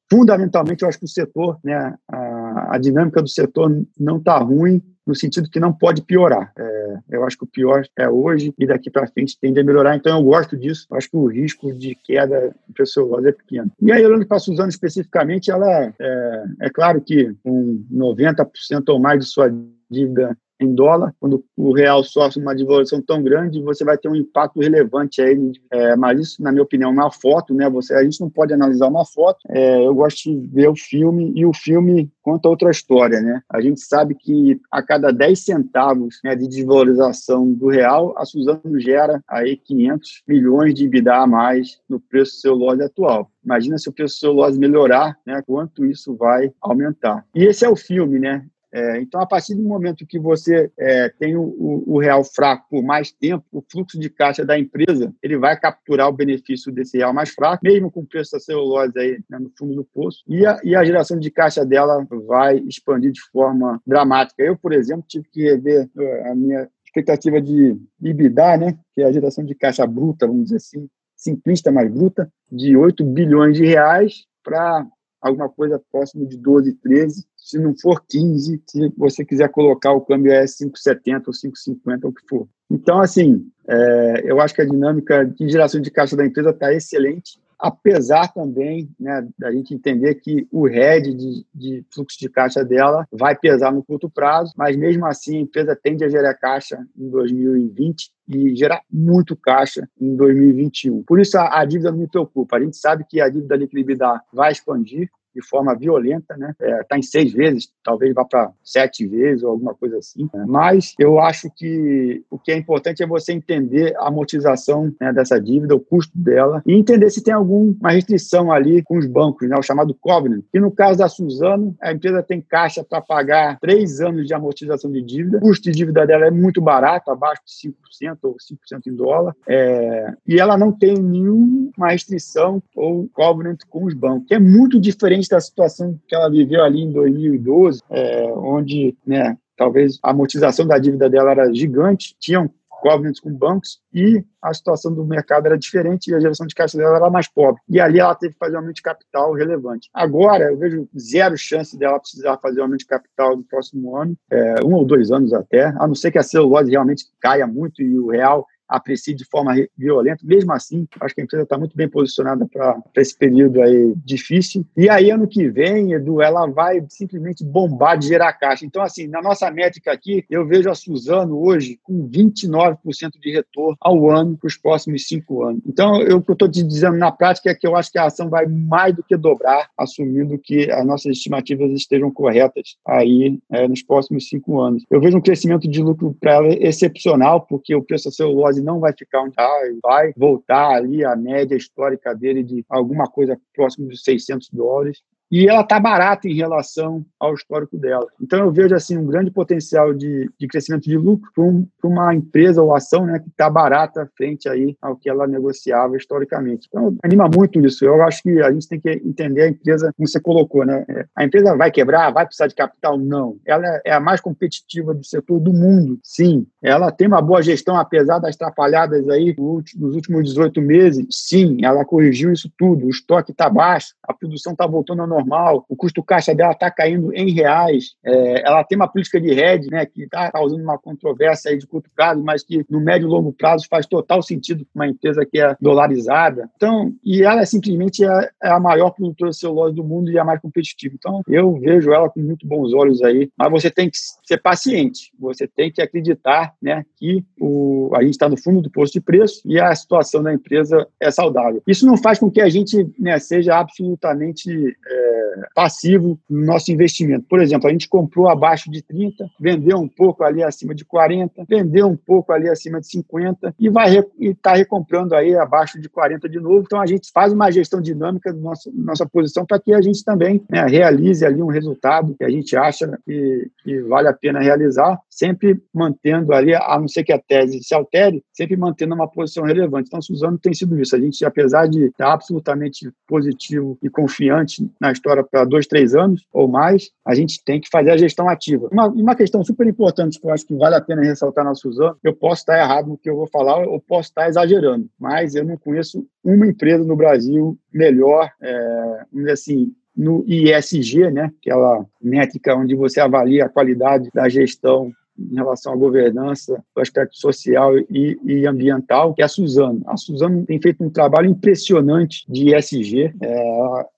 fundamentalmente, eu acho que o setor, né, a, a dinâmica do setor não está ruim, no sentido que não pode piorar. É, eu acho que o pior é hoje e daqui para frente tende a melhorar, então eu gosto disso. Acho que o risco de queda do celulose é pequeno. E aí, olhando para a Suzano especificamente, ela é, é claro que com 90% ou mais de sua dívida em dólar, quando o real sofre uma devaluação tão grande, você vai ter um impacto relevante aí. É, mas isso, na minha opinião, é uma foto, né? Você, a gente não pode analisar uma foto. É, eu gosto de ver o filme e o filme conta outra história, né? A gente sabe que a cada 10 centavos né, de desvalorização do real, a Suzano gera aí 500 milhões de EBITDA a mais no preço do celulose atual. Imagina se o preço do celulose melhorar, né, quanto isso vai aumentar. E esse é o filme, né? É, então, a partir do momento que você é, tem o, o, real fraco por mais tempo, o fluxo de caixa da empresa ele vai capturar o benefício desse real mais fraco, mesmo com o preço da celulose aí né, no fundo do poço, e a, e a geração de caixa dela vai expandir de forma dramática. Eu, por exemplo, tive que rever é, a minha expectativa de EBITDA, né, que é a geração de caixa bruta, vamos dizer assim, simplista, mais bruta, de 8 bilhões de reais para alguma coisa próximo de 12, 13, se não for 15, se você quiser colocar o câmbio é 5,70 ou 5,50, o que for. Então, assim, é, eu acho que a dinâmica de geração de caixa da empresa está excelente, apesar também né, da gente entender que o RED de, de, fluxo de caixa dela vai pesar no curto prazo, mas mesmo assim a empresa tende a gerar caixa em 2020 e gerar muito caixa em 2021. Por isso a, a dívida não me preocupa. A gente sabe que a dívida líquida vai expandir, de forma violenta, né? Está é, em seis vezes, talvez vá para sete vezes ou alguma coisa assim. Né? Mas eu acho que o que é importante é você entender a amortização né, dessa dívida, o custo dela, e entender se tem alguma restrição ali com os bancos, né, o chamado covenant. E no caso da Suzano, a empresa tem caixa para pagar três anos de amortização de dívida, o custo de dívida dela é muito barato, abaixo de 5% ou 5% em dólar, é, e ela não tem nenhuma restrição ou covenant com os bancos, que é muito diferente da situação que ela viveu ali em 2012, é, onde né, talvez a amortização da dívida dela era gigante, tinham covenants com bancos e a situação do mercado era diferente e a geração de caixa dela era mais pobre. E ali ela teve que fazer um aumento de capital relevante. Agora, eu vejo zero chance dela precisar fazer um aumento de capital no próximo ano, é, um ou dois anos até, a não ser que a celulose realmente caia muito e o real aprecie de forma violenta. Mesmo assim, acho que a empresa está muito bem posicionada para esse período aí difícil. E aí, ano que vem, Edu, ela vai simplesmente bombar de gerar caixa. Então, assim, na nossa métrica aqui, eu vejo a Suzano hoje com 29% de retorno ao ano para os próximos cinco anos. Então, eu, o que eu estou te dizendo na prática é que eu acho que a ação vai mais do que dobrar, assumindo que as nossas estimativas estejam corretas aí é, nos próximos cinco anos. Eu vejo um crescimento de lucro para ela excepcional, porque o preço da celulose não vai ficar onde está, vai voltar ali a média histórica dele de alguma coisa próximo de 600 dólares e ela está barata em relação ao histórico dela. Então eu vejo assim um grande potencial de, de crescimento de lucro para um, uma empresa ou ação né, que está barata frente aí ao que ela negociava historicamente. Então anima muito isso. Eu acho que a gente tem que entender a empresa como você colocou, né? É, a empresa vai quebrar, vai precisar de capital? Não. Ela é a mais competitiva do setor do mundo, sim. Ela tem uma boa gestão, apesar das atrapalhadas aí nos últimos 18 meses, sim. Ela corrigiu isso tudo. O estoque está baixo, a produção está voltando ao normal normal, o custo caixa dela está caindo em reais, é, ela tem uma política de hedge, né, que está causando uma controvérsia aí de curto prazo, mas que no médio e longo prazo faz total sentido para uma empresa que é dolarizada. Então, e ela é simplesmente é, é a maior produtora de celulose do mundo e a mais competitiva. Então, eu vejo ela com muito bons olhos aí, mas você tem que ser paciente, você tem que acreditar, né, que o, a gente está no fundo do posto de preço e a situação da empresa é saudável. Isso não faz com que a gente né, seja absolutamente é, passivo no nosso investimento. Por exemplo, a gente comprou abaixo de 30, vendeu um pouco ali acima de 40, vendeu um pouco ali acima de 50 e vai estar recomprando aí abaixo de 40 de novo. Então a gente faz uma gestão dinâmica da nossa, nossa posição para que a gente também né, realize ali um resultado que a gente acha que, que vale a pena realizar, sempre mantendo ali, a não ser que a tese se altere, sempre mantendo uma posição relevante. Então, Suzano tem sido isso. A gente, apesar de estar absolutamente positivo e confiante na história para dois, três anos ou mais, a gente tem que fazer a gestão ativa. Uma, uma questão super importante que eu acho que vale a pena ressaltar na Suzano, eu posso estar errado no que eu vou falar, ou posso estar exagerando, mas eu não conheço uma empresa no Brasil melhor, é, assim, no ISG, né, aquela métrica onde você avalia a qualidade da gestão em relação à governança, o aspecto social e, e, ambiental, que é a Suzano. A Suzano tem feito um trabalho impressionante de ESG. É,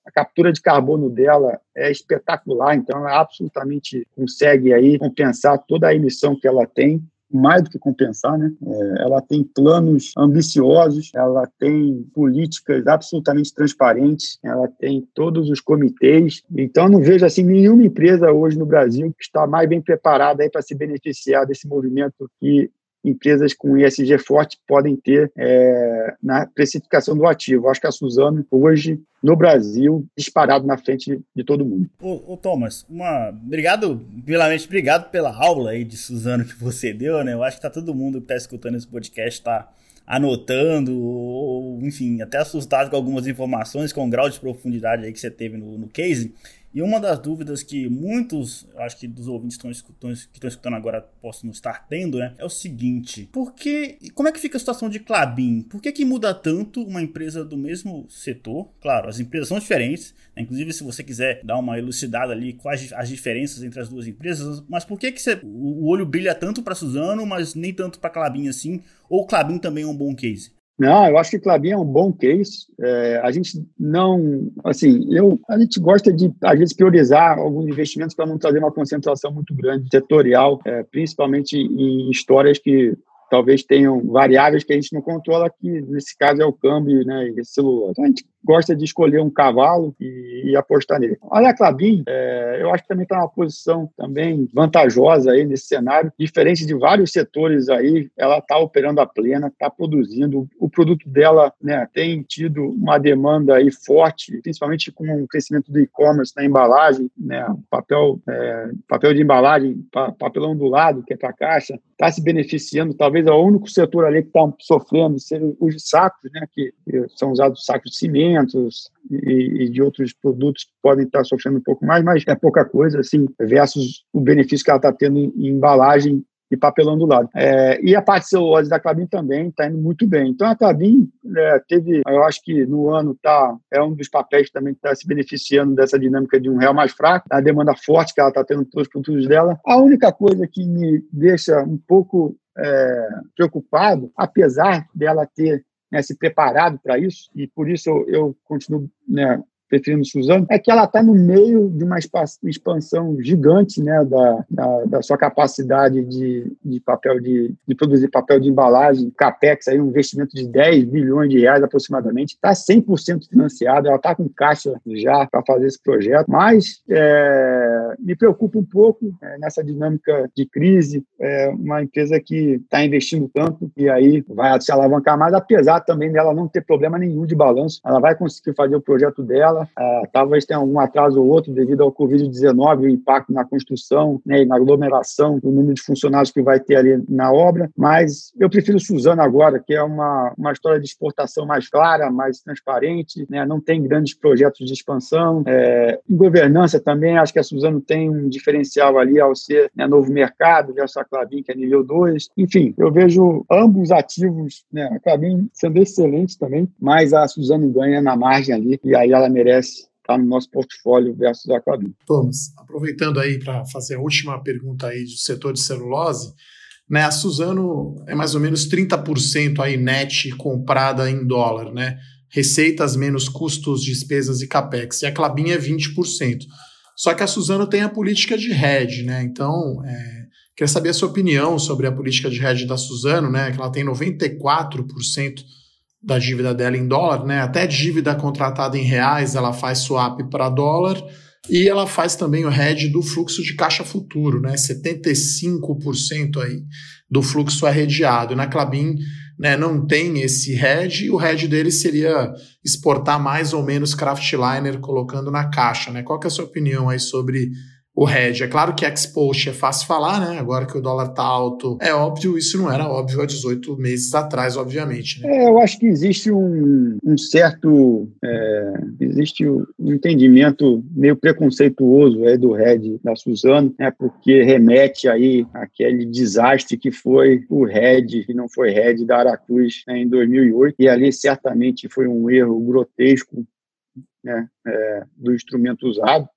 a captura de carbono dela é espetacular, então ela absolutamente consegue aí compensar toda a emissão que ela tem mais do que compensar, né? É, ela tem planos ambiciosos, ela tem políticas absolutamente transparentes, ela tem todos os comitês. Então, não vejo assim nenhuma empresa hoje no Brasil que está mais bem preparada para se beneficiar desse movimento que empresas com ESG forte podem ter é, na precificação do ativo. Acho que a Suzano, hoje, no Brasil, disparado na frente de todo mundo. Ô, ô Thomas, uma... obrigado, primeiramente, obrigado pela aula aí de Suzano que você deu, né? Eu acho que tá todo mundo que está escutando esse podcast está anotando, ou, enfim, até assustado com algumas informações, com o grau de profundidade aí que você teve no, no case. E uma das dúvidas que muitos, acho que dos ouvintes que estão escutando agora possam estar tendo, né, é o seguinte: por que, como é que fica a situação de Clabin? Por que, que muda tanto uma empresa do mesmo setor? Claro, as empresas são diferentes, né, inclusive se você quiser dar uma elucidada ali quais as diferenças entre as duas empresas, mas por que, que você, o olho brilha tanto para Suzano, mas nem tanto para Clabin assim? Ou Clabin também é um bom case? Não, eu acho que Clabin é um bom case. É, a gente não, assim, eu, a gente gosta de, às vezes, priorizar alguns investimentos para não trazer uma concentração muito grande setorial, é, principalmente em histórias que talvez tenham variáveis que a gente não controla, que nesse caso é o câmbio né, e celulose. Então, a gente gosta de escolher um cavalo e, e apostar nele. Olha a Clabin, é, eu acho que também está numa posição também vantajosa aí nesse cenário, diferente de vários setores aí, ela está operando a plena, está produzindo, o produto dela né, tem tido uma demanda aí forte, principalmente com o crescimento do e-commerce na embalagem, né, papel, é, papel de embalagem, papelão do lado, que é para a caixa, está se beneficiando, talvez é o único setor ali que está sofrendo ser os sacos, né, que são usados sacos de cimento, e, e, de outros produtos que podem estar sofrendo um pouco mais, mas é pouca coisa, assim, versus o benefício que ela está tendo em, em embalagem e papelão do lado. É, e a parte de celulose da Clabin também está indo muito bem. Então a Clabin é, teve, eu acho que no ano tá, é um dos papéis que também está se beneficiando dessa dinâmica de um real mais fraco, a demanda forte que ela está tendo pelos produtos dela. A única coisa que me deixa um pouco é, preocupado, apesar dela ter né, se preparado para isso, e por isso eu, eu continuo né, preferindo Suzano, é que ela está no meio de uma expansão gigante né, da, da, da sua capacidade de, de papel de, de, produzir papel de embalagem, capex, aí, um investimento de 10 bilhões de reais aproximadamente, está 100% financiada, ela está com caixa já para fazer esse projeto, mas é, me preocupa um pouco é, nessa dinâmica de crise, é uma empresa que está investindo tanto e aí vai se alavancar mais, apesar também dela não ter problema nenhum de balanço, ela vai conseguir fazer o projeto dela Ah, talvez tenha algum atraso ou outro devido ao Covid-19, o impacto na construção né, e na aglomeração, o número de funcionários que vai ter ali na obra. Mas eu prefiro Suzano agora, que é uma, uma história de exportação mais clara, mais transparente, né, não tem grandes projetos de expansão. É, em governança também, acho que a Suzano tem um diferencial ali ao ser né, novo mercado, versus a Clabin, que é nível 2. Enfim, eu vejo ambos ativos, né, a Clabin sendo excelente também, mas a Suzano ganha na margem ali, e aí ela merece merece estar no nosso portfólio versus a Clabin. Thomas, aproveitando aí para fazer a última pergunta aí do setor de celulose, né, a Suzano é mais ou menos 30% aí net comprada em dólar, né? Receitas menos custos, despesas e capex. E a Clabin é 20%. Só que a Suzano tem a política de hedge, né? Então, é, queria saber a sua opinião sobre a política de hedge da Suzano, né? Que ela tem 94% da dívida dela em dólar, né? Até dívida contratada em reais, ela faz swap para dólar e ela faz também o hedge do fluxo de caixa futuro, né? 75% aí do fluxo é redeado. Na Clabin, né, não tem esse hedge, e o hedge dele seria exportar mais ou menos craftliner colocando na caixa, né? Qual que é a sua opinião aí sobre o hedge. É claro que expost é fácil falar, né? Agora que o dólar está alto, é óbvio, isso não era óbvio há 18 meses atrás, obviamente. Né? É, eu acho que existe um, um certo é, existe um entendimento meio preconceituoso é, do hedge da Suzano, né? Porque remete aí aquele desastre que foi o hedge, que não foi hedge da Aracruz né, em 2008, e ali certamente foi um erro grotesco né, é, do instrumento usado.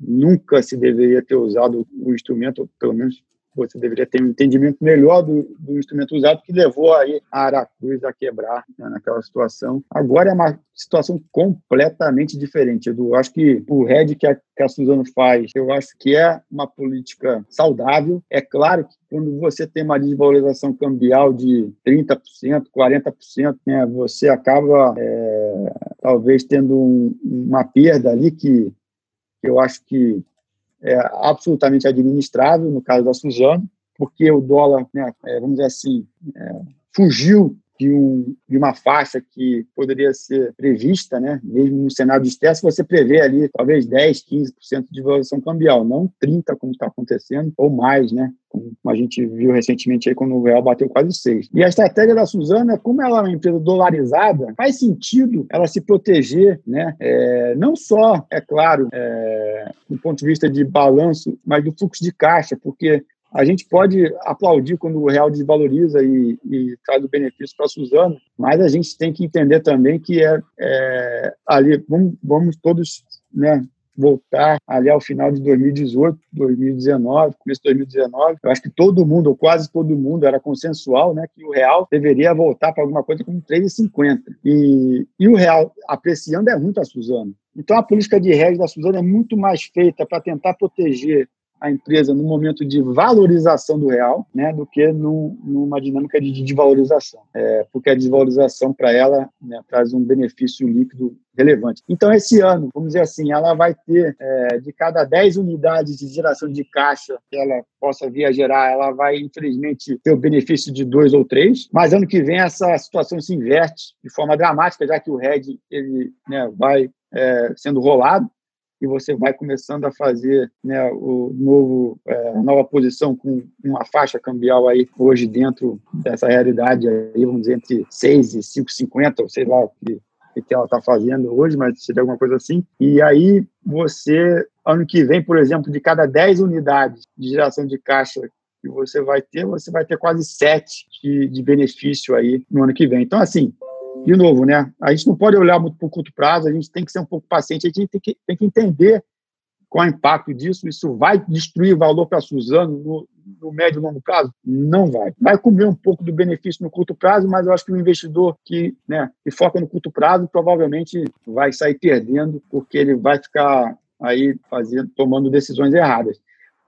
Nunca se deveria ter usado o instrumento, pelo menos você deveria ter um entendimento melhor do, do instrumento usado que levou aí a Aracruz a quebrar né, naquela situação. Agora é uma situação completamente diferente. Eu acho que o RED que a, que a Suzano faz, eu acho que é uma política saudável. É claro que quando você tem uma desvalorização cambial de 30%, 40%, né, você acaba é, talvez tendo um, uma perda ali que eu acho que é absolutamente administrável, no caso da Suzano, porque o dólar, né, é, vamos dizer assim, é, fugiu de, um, de uma faixa que poderia ser prevista, né? mesmo no cenário de estresse, você prevê ali talvez 10, 15% de valorização cambial, não 30% como está acontecendo, ou mais, né? como a gente viu recentemente aí quando o real bateu quase 6. E a estratégia da Suzana, como ela é uma empresa dolarizada, faz sentido ela se proteger, né? É, não só, é claro, é, do ponto de vista de balanço, mas do fluxo de caixa, porque a gente pode aplaudir quando o real desvaloriza e, e traz o benefício para a Suzano, mas a gente tem que entender também que é, é ali vamos, vamos todos né, voltar ali ao final de 2018, 2019, começo de 2019. Eu acho que todo mundo, ou quase todo mundo, era consensual, né, que o real deveria voltar para alguma coisa como 3,50. E, e o real apreciando é muito a Suzano. Então a política de rédea da Suzano é muito mais feita para tentar proteger a empresa no momento de valorização do real, né, do que no, numa dinâmica de desvalorização, é, porque a desvalorização para ela né, traz um benefício líquido relevante. Então, esse ano, vamos dizer assim, ela vai ter, é, de cada 10 unidades de geração de caixa que ela possa vir a gerar, ela vai, infelizmente, ter o benefício de dois ou três, mas ano que vem essa situação se inverte de forma dramática, já que o RED ele, né, vai é, sendo rolado, e você vai começando a fazer né, o novo é, nova posição com uma faixa cambial aí hoje dentro dessa realidade aí, vamos dizer entre 6 e 5,50, ou sei lá o que, que ela está fazendo hoje, mas seria alguma coisa assim. E aí você, ano que vem, por exemplo, de cada 10 unidades de geração de caixa que você vai ter, você vai ter quase 7 de, de benefício aí no ano que vem. Então, assim, de novo, né? A gente não pode olhar muito para o curto prazo, a gente tem que ser um pouco paciente, a gente tem que, tem que entender qual é o impacto disso. Isso vai destruir valor para a Suzano no, no médio e longo prazo? Não vai. Vai comer um pouco do benefício no curto prazo, mas eu acho que o investidor que, né, que foca no curto prazo provavelmente vai sair perdendo, porque ele vai ficar aí fazendo, tomando decisões erradas.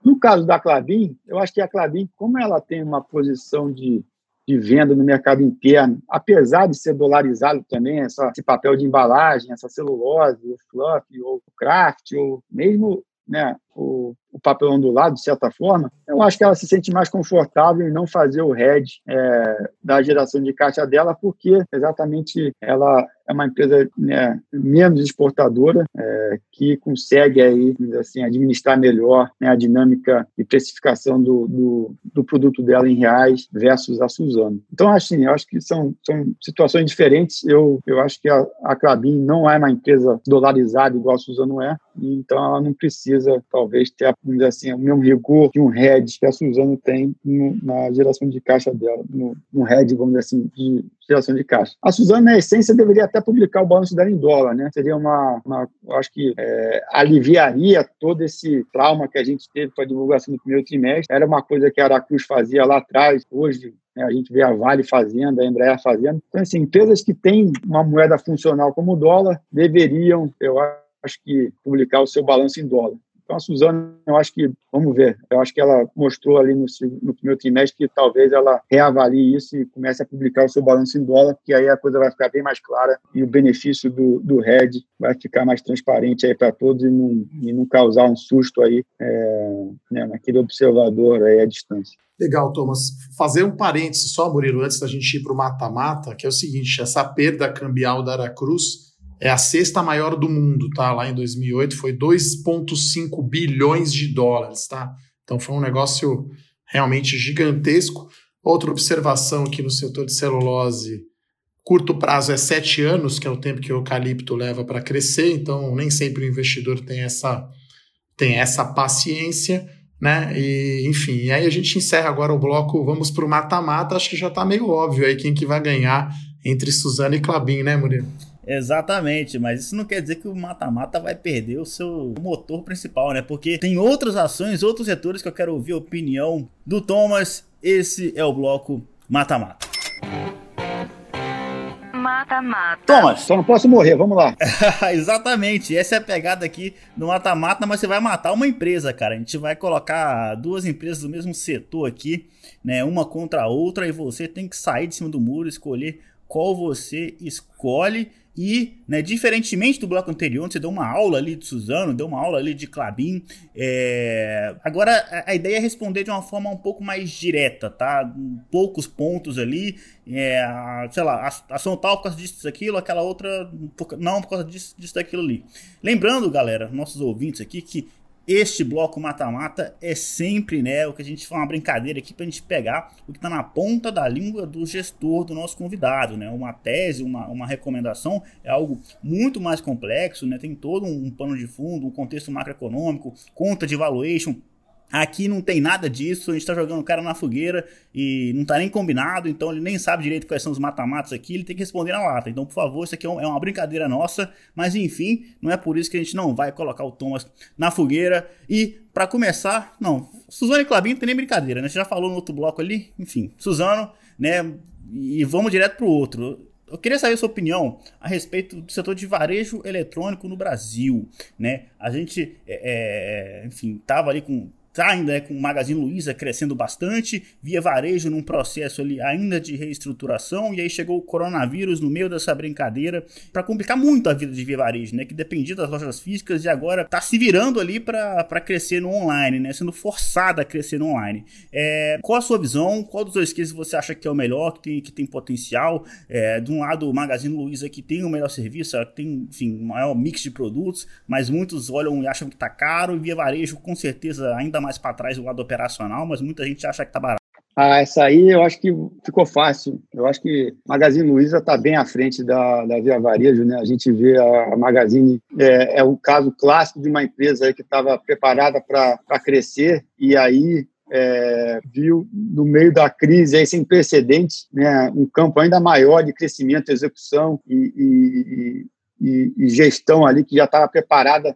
No caso da Clabin, eu acho que a Clabin, como ela tem uma posição de de venda no mercado interno, apesar de ser dolarizado também, essa, esse papel de embalagem, essa celulose, o fluff, ou o craft, ou mesmo né, o, o papelão do lado, de certa forma, eu acho que ela se sente mais confortável em não fazer o head é, da geração de caixa dela, porque exatamente ela é uma empresa né, menos exportadora, é, que consegue aí, assim, administrar melhor né, a dinâmica e precificação do, do, do, produto dela em reais versus a Suzano. Então, assim, eu acho que são, são situações diferentes. Eu, eu acho que a, a Clabin não é uma empresa dolarizada igual a Suzano é, então ela não precisa, talvez, ter vamos dizer assim, o mesmo rigor que um head que a Suzano tem no, na geração de caixa dela, no, no head, vamos dizer assim, de geração de caixa. A Suzano, na essência, deveria até publicar o balanço dela em dólar, né? Seria uma, uma acho que é, aliviaria todo esse trauma que a gente teve com a divulgação do primeiro trimestre. Era uma coisa que a Aracruz fazia lá atrás, hoje né, a gente vê a Vale fazendo, a Embraer fazendo. Então, assim, empresas que têm uma moeda funcional como o dólar deveriam, eu acho que, publicar o seu balanço em dólar. Então, a Suzana, eu acho que, vamos ver, eu acho que ela mostrou ali no, no primeiro trimestre que talvez ela reavalie isso e comece a publicar o seu balanço em dólar, que aí a coisa vai ficar bem mais clara e o benefício do, do RED vai ficar mais transparente aí para todos e não, e não causar um susto aí é, né, naquele observador aí à distância. Legal, Thomas. Fazer um parêntese só, Murilo, antes da gente ir para o mata-mata, que é o seguinte: essa perda cambial da Aracruz é a sexta maior do mundo, tá? Lá em 2008 foi 2,5 bilhões de dólares, tá? Então foi um negócio realmente gigantesco. Outra observação aqui no setor de celulose, curto prazo é sete anos, que é o tempo que o eucalipto leva para crescer, então nem sempre o investidor tem essa, tem essa paciência, né? E, enfim, e aí a gente encerra agora o bloco, vamos para o mata-mata, acho que já está meio óbvio aí quem que vai ganhar entre Suzano e Clabin, né, Murilo? Exatamente, mas isso não quer dizer que o mata-mata vai perder o seu motor principal, né? Porque tem outras ações, outros setores que eu quero ouvir a opinião do Thomas. Esse é o bloco mata-mata. Mata-mata. Thomas, só não posso morrer, vamos lá. Exatamente, essa é a pegada aqui do mata-mata, mas você vai matar uma empresa, cara. A gente vai colocar duas empresas do mesmo setor aqui, né? Uma contra a outra, e você tem que sair de cima do muro, escolher qual você escolhe e, né, diferentemente do bloco anterior, onde você deu uma aula ali de Suzano, deu uma aula ali de Clabin, é... agora a, ideia é responder de uma forma um pouco mais direta, tá? Poucos pontos ali, é, sei lá, ação tal por causa disso, aquilo, aquela outra, não por causa disso, disso, daquilo ali. Lembrando, galera, nossos ouvintes aqui, que este bloco mata-mata é sempre, né, o que a gente fala uma brincadeira aqui para a gente pegar o que está na ponta da língua do gestor do nosso convidado, né? Uma tese, uma, uma recomendação é algo muito mais complexo, né? Tem todo um pano de fundo, um contexto macroeconômico, conta de valuation, Aqui não tem nada disso, a gente tá jogando o cara na fogueira e não tá nem combinado, então ele nem sabe direito quais são os mata-matas aqui, ele tem que responder na lata. Então, por favor, isso aqui é, é uma brincadeira nossa, mas enfim, não é por isso que a gente não vai colocar o Thomas na fogueira. E, para começar, não, Suzano e Clabinho não tem nem brincadeira, né? Gente já falou no outro bloco ali, enfim, Suzano, né? E vamos direto pro outro. Eu queria saber a sua opinião a respeito do setor de varejo eletrônico no Brasil, né? A gente, é, é enfim, tava ali com ainda é com o Magazine Luiza crescendo bastante, via varejo num processo ali ainda de reestruturação, e aí chegou o coronavírus no meio dessa brincadeira para complicar muito a vida de via varejo, né? Que dependia das lojas físicas e agora tá se virando ali para crescer no online, né? Sendo forçada a crescer no online. É, qual a sua visão? Qual dos dois cases você acha que é o melhor, que tem, que tem potencial? É, de um lado, o Magazine Luiza que tem o melhor serviço, tem, enfim, maior mix de produtos, mas muitos olham e acham que tá caro, e via varejo com certeza ainda mais mais para trás do lado operacional, mas muita gente acha que tá barato. Ah, essa aí eu acho que ficou fácil. Eu acho que Magazine Luiza está bem à frente da, da Via Varejo, né? A gente vê a, a Magazine, é, é um caso clássico de uma empresa que estava preparada para crescer e aí é, viu no meio da crise aí, sem precedentes, né, um campo ainda maior de crescimento, execução e, e, e, e gestão ali que já estava preparada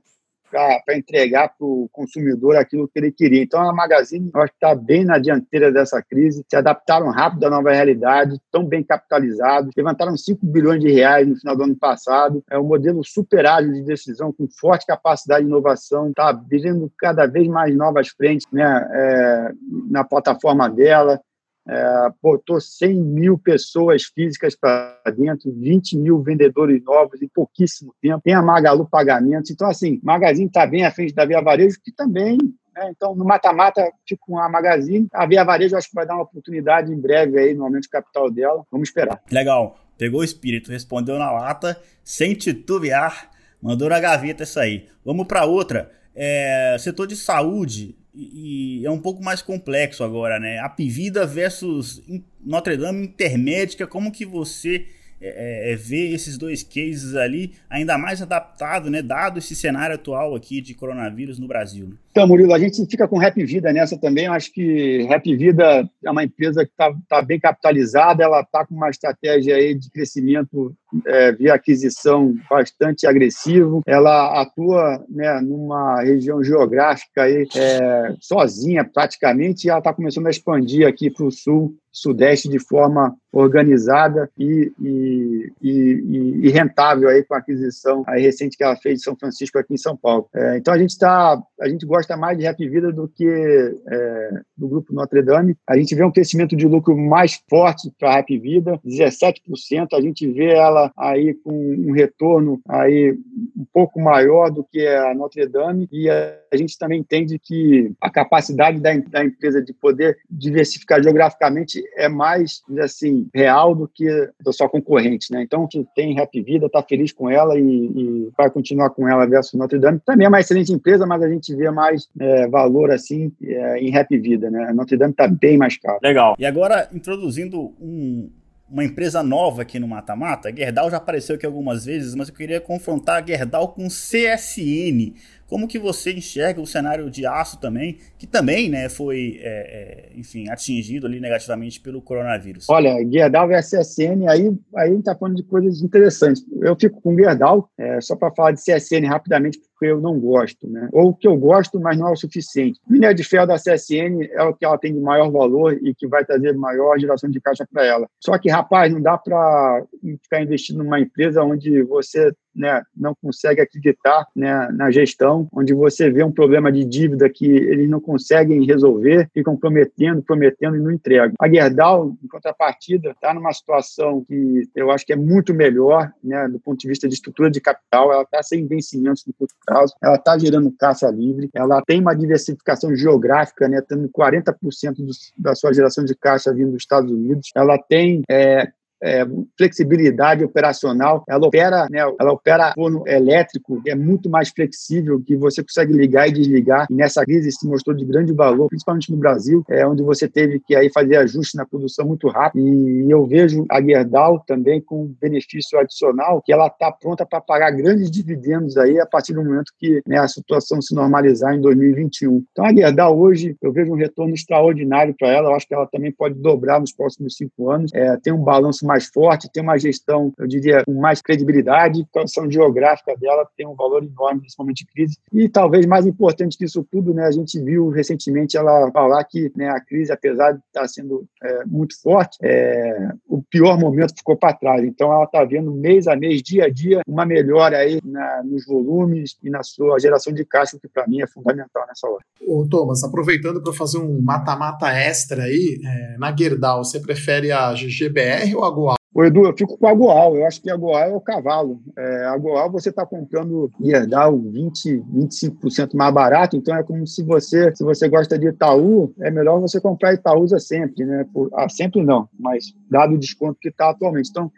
para entregar para o consumidor aquilo que ele queria. Então, a Magazine, eu acho que está bem na dianteira dessa crise, se adaptaram rápido à nova realidade, estão bem capitalizados, levantaram 5 bilhões de reais no final do ano passado, é um modelo super ágil de decisão, com forte capacidade de inovação, está abrindo cada vez mais novas frentes né, é, na plataforma dela, é, botou 100 mil pessoas físicas para dentro, 20 mil vendedores novos em pouquíssimo tempo. Tem a Magalu Pagamentos. Então, assim, Magazine está bem à frente da Via Varejo, que também. Né, então, no mata-mata, fico com a Magazine. A Via Varejo acho que vai dar uma oportunidade em breve aí no aumento de capital dela. Vamos esperar. Legal. Pegou o espírito, respondeu na lata, sem titubear, mandou na gaveta isso aí. Vamos para outra. É, setor de saúde, e, é um pouco mais complexo agora, né? A Pivida versus Notre Dame Intermédica, como que você é, é, é, ver esses dois cases ali ainda mais adaptado, né, dado esse cenário atual aqui de coronavírus no Brasil. Né? Então, Murilo, a gente fica com Rap Vida nessa também. Eu acho que Rap Vida é uma empresa que está tá bem capitalizada, ela está com uma estratégia aí de crescimento é, via aquisição bastante agressivo. Ela atua né, numa região geográfica aí, é, sozinha praticamente, e ela está começando a expandir aqui para o sul Sudeste de forma organizada e, e, e, e, rentável aí com a aquisição aí recente que ela fez de São Francisco aqui em São Paulo. É, então a gente está, a gente gosta mais de Rap Vida do que é, do grupo Notre Dame. A gente vê um crescimento de lucro mais forte para a Rap Vida, 17%. A gente vê ela aí com um retorno aí um pouco maior do que a Notre Dame e a, a gente também entende que a capacidade da, da empresa de poder diversificar geograficamente é mais, assim, real do que da sua concorrente, né? Então, que tem Rap Vida, está feliz com ela e, e, vai continuar com ela versus Notre Dame. Também é uma excelente empresa, mas a gente vê mais é, valor, assim, é, em Rap Vida, né? A Notre Dame está bem mais caro. Legal. E agora, introduzindo um, uma empresa nova aqui no Mata-Mata. A Gerdau já apareceu aqui algumas vezes, mas eu queria confrontar a Gerdau com CSN. como que você enxerga o cenário de aço também, que também né, foi, é, é, enfim, atingido ali negativamente pelo coronavírus? Olha, Gerdau versus CSN, aí, aí a gente está falando de coisas interessantes. Eu fico com Gerdau, é, só para falar de CSN rapidamente, eu não gosto, né? Ou que eu gosto, mas não é o suficiente. O minério de ferro da CSN é o que ela tem de maior valor e que vai trazer maior geração de caixa para ela. Só que, rapaz, não dá para ficar investindo numa empresa onde você né, não consegue acreditar né, na gestão, onde você vê um problema de dívida que eles não conseguem resolver, ficam prometendo, prometendo e não entregam. A Gerdau, em contrapartida, está numa situação que eu acho que é muito melhor, né, do ponto de vista de estrutura de capital, ela está sem vencimentos no curto ela está gerando caixa livre, ela tem uma diversificação geográfica, né, tendo 40% do, da sua geração de caixa vindo dos Estados Unidos, ela tem é, é, flexibilidade operacional. Ela opera, né, ela opera forno elétrico, é muito mais flexível, que você consegue ligar e desligar. E nessa crise se mostrou de grande valor, principalmente no Brasil, é onde você teve que aí fazer ajustes na produção muito rápido. E eu vejo a Gerdau também com benefício adicional, que ela está pronta para pagar grandes dividendos aí a partir do momento que né, a situação se normalizar em 2021. Então a Gerdau hoje eu vejo um retorno extraordinário para ela. Eu acho que ela também pode dobrar nos próximos cinco anos. É, tem um balanço mais forte, tem uma gestão, eu diria, com mais credibilidade, a posição geográfica dela tem um valor enorme nesse momento de crise. E talvez mais importante que isso tudo, né, a gente viu recentemente ela falar que né, a crise, apesar de estar sendo é, muito forte, é, o pior momento ficou para trás. Então ela está vendo mês a mês, dia a dia, uma melhora aí na, nos volumes e na sua geração de caixa, que para mim é fundamental nessa hora. Ô, Thomas, aproveitando para fazer um mata-mata extra aí, é, na Gerdau, você prefere a GGBR ou a O Edu, eu fico com a Goal. Eu acho que a Goal é o cavalo. É, a Goal você está comprando Gerdau 20, 25% mais barato, então é como se você, se você gosta de Itaú, é melhor você comprar Itaúsa sempre, né? Por, ah, sempre não, mas dado o desconto que está atualmente. Então,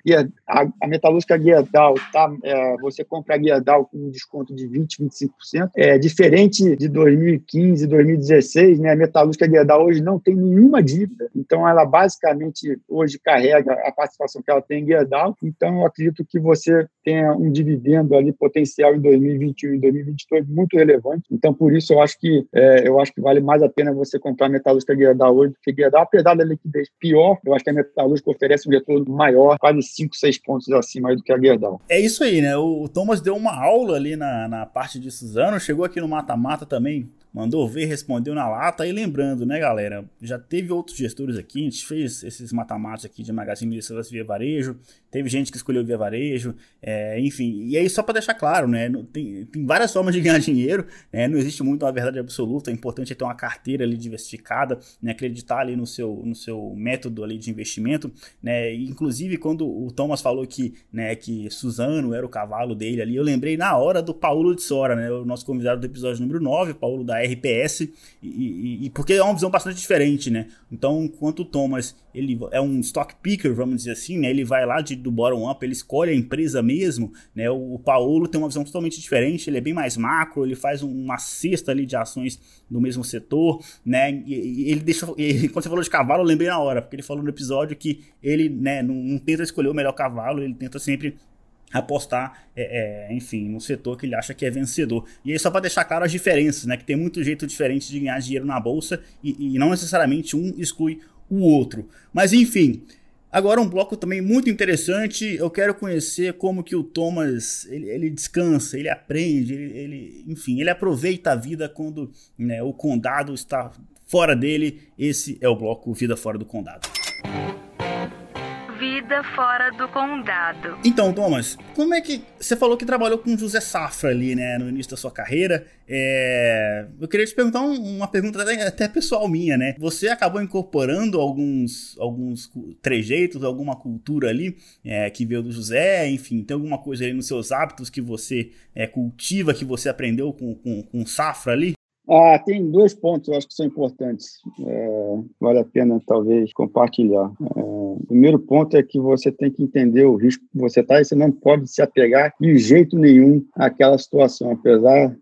a, a metalúrgica Gerdau, tá, é, você compra a Gerdau com um desconto de 20, 25%. É diferente de 2015, 2016, né? A metalúrgica Gerdau hoje não tem nenhuma dívida, então ela basicamente hoje carrega a participação que ela tem em Gerdau. Então, eu acredito que você tenha um dividendo ali potencial em 2021 e 2022 muito relevante. Então, por isso, eu acho que é, eu acho que vale mais a pena você comprar a metalúrgica Gerdau hoje do que Gerdau. Apesar da liquidez pior, eu acho que a metalúrgica oferece um retorno maior, quase 5, 6 pontos acima do que a Gerdau. É isso aí, né? O Thomas deu uma aula ali na, na parte de Suzano, chegou aqui no mata-mata também, mandou ver, respondeu na lata. E lembrando, né, galera, já teve outros gestores aqui, a gente fez esses matamatos aqui de Magazine Luiza via varejo, teve gente que escolheu via varejo, é, enfim. E aí, só para deixar claro, né, tem, tem, várias formas de ganhar dinheiro, né, não existe muito uma verdade absoluta, é importante ter uma carteira ali diversificada, né, acreditar ali no seu, no seu método ali de investimento, né, inclusive quando o Thomas falou que, né, que Suzano era o cavalo dele ali, eu lembrei na hora do Paulo de Sora, né, o nosso convidado do episódio número 9, Paulo da RPS, e, e, e, porque é uma visão bastante diferente, né? Então, enquanto o Thomas ele é um stock picker, vamos dizer assim, né? Ele vai lá de, do bottom up, ele escolhe a empresa mesmo, né? O, o Paulo tem uma visão totalmente diferente, ele é bem mais macro, ele faz uma cesta ali de ações do mesmo setor, né? E, e ele deixa, e, quando você falou de cavalo, eu lembrei na hora, porque ele falou no episódio que ele, né, não, não tenta escolher o melhor cavalo, ele tenta sempre apostar, é, é, enfim, no setor que ele acha que é vencedor. E aí só para deixar claro as diferenças, né, que tem muito jeito diferente de ganhar dinheiro na bolsa e, e não necessariamente um exclui o outro. Mas enfim, agora um bloco também muito interessante. Eu quero conhecer como que o Thomas ele, ele descansa, ele aprende, ele, ele, enfim, ele aproveita a vida quando né, o condado está fora dele. Esse é o bloco Vida Fora do Condado vida fora do condado. Então, Thomas, como é que. Você falou que trabalhou com José Safra ali, né, no início da sua carreira. É... Eu queria te perguntar uma pergunta até pessoal minha, né? Você acabou incorporando alguns, alguns trejeitos, alguma cultura ali é, que veio do José, enfim, tem alguma coisa aí nos seus hábitos que você é, cultiva, que você aprendeu com, com, com Safra ali? Ah, tem dois pontos eu acho que são importantes. É, vale a pena, talvez, compartilhar. É, o primeiro ponto é que você tem que entender o risco que você está e você não pode se apegar de jeito nenhum àquela situação, apesar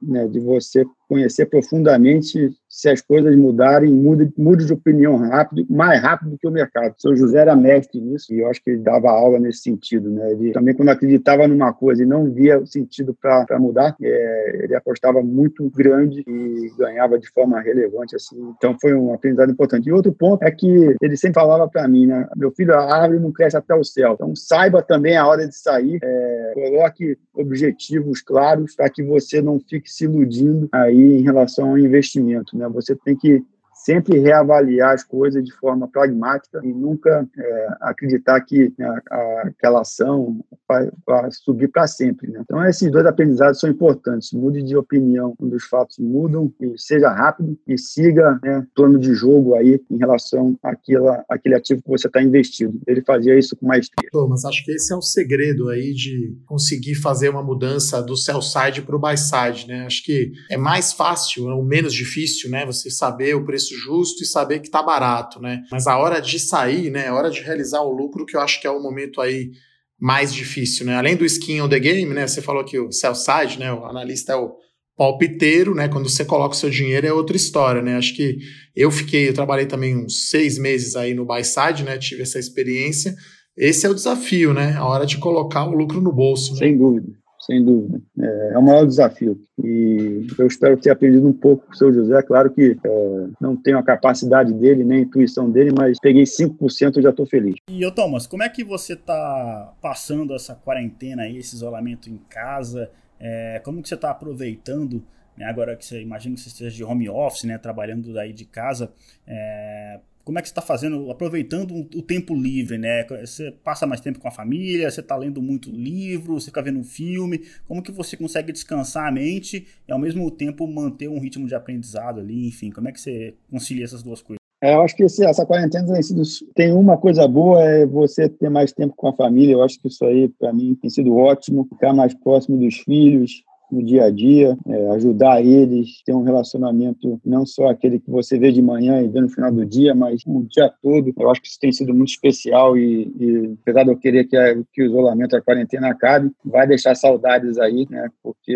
né, de você conhecer profundamente se as coisas mudarem, mude, mude de opinião rápido, mais rápido do que o mercado. O seu José era mestre nisso e eu acho que ele dava aula nesse sentido. Né? Ele também, quando acreditava numa coisa e não via o sentido para mudar, é, ele apostava muito grande e ganhava de forma relevante. assim. Então, foi um aprendizado importante. E outro ponto é que ele sempre falava para mim, né? meu filho, a árvore não cresce até o céu. Então, saiba também a hora de sair, é, coloque objetivos claros para que você não fique se iludindo aí em relação ao investimento. Né? Você tem que sempre reavaliar as coisas de forma pragmática e nunca é, acreditar que a, a, aquela ação vai, vai subir para sempre. Né? Então, esses dois aprendizados são importantes. Mude de opinião quando os fatos mudam, e seja rápido e siga né, plano de jogo aí em relação àquela, àquele ativo que você está investido. Ele fazia isso com maestria. Thomas, acho que esse é o segredo aí de conseguir fazer uma mudança do sell side para o buy side. Né? Acho que é mais fácil, ou menos difícil, né? você saber o preço preço justo e saber que está barato, né? Mas a hora de sair, né? A hora de realizar o lucro, que eu acho que é o momento aí mais difícil, né? Além do skin on the game, né? Você falou que o sell side, né? O analista é o palpiteiro, né? Quando você coloca o seu dinheiro é outra história, né? Acho que eu fiquei, eu trabalhei também uns seis meses aí no buy side, né? Tive essa experiência. Esse é o desafio, né? A hora de colocar o lucro no bolso. Né? Sem dúvida sem dúvida. É, é, o maior desafio. E eu espero ter aprendido um pouco com o seu José. Claro que é, não tenho a capacidade dele, nem a intuição dele, mas peguei 5% e já estou feliz. E, ô Thomas, como é que você está passando essa quarentena aí, esse isolamento em casa? É, como que você está aproveitando, né, agora que você imagina que você esteja de home office, né, trabalhando daí de casa, é, como é que você está fazendo, aproveitando o tempo livre, né? Você passa mais tempo com a família, você está lendo muito livro, você fica vendo um filme, como que você consegue descansar a mente e ao mesmo tempo manter um ritmo de aprendizado ali, enfim, como é que você concilia essas duas coisas? É, eu acho que esse, essa quarentena tem, sido, tem uma coisa boa, é você ter mais tempo com a família. Eu acho que isso aí, para mim, tem sido ótimo. Ficar mais próximo dos filhos, no dia a dia, é, ajudar eles, ter um relacionamento não só aquele que você vê de manhã e vê no final do dia, mas o dia todo. Eu acho que isso tem sido muito especial e, e apesar de eu querer que, a, que o isolamento, a quarentena acabe, vai deixar saudades aí, né? Porque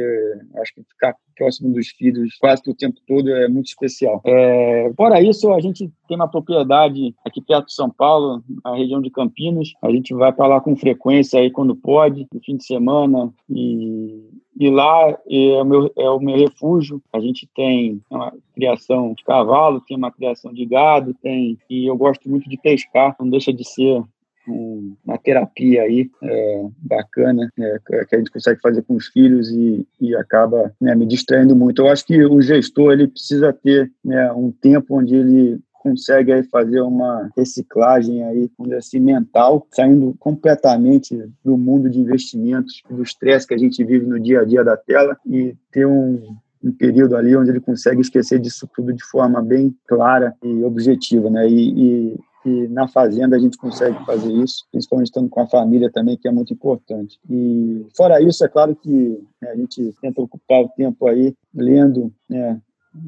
acho que ficar próximo dos filhos quase que o tempo todo é muito especial. É, fora isso, a gente tem uma propriedade aqui perto de São Paulo, na região de Campinas. A gente vai para lá com frequência aí quando pode, no fim de semana e e lá é o, meu, é o meu refúgio. A gente tem uma criação de cavalo, tem uma criação de gado, tem e eu gosto muito de pescar. Não deixa de ser uma terapia aí é, bacana é, que a gente consegue fazer com os filhos e, e acaba né, me distraindo muito. Eu acho que o gestor ele precisa ter né, um tempo onde ele consegue aí fazer uma reciclagem aí, assim, mental, saindo completamente do mundo de investimentos, do estresse que a gente vive no dia a dia da tela e ter um, um período ali onde ele consegue esquecer disso tudo de forma bem clara e objetiva, né? E, e, e, na fazenda a gente consegue fazer isso, principalmente estando com a família também, que é muito importante. E fora isso, é claro que né, a gente tenta ocupar o tempo aí lendo né,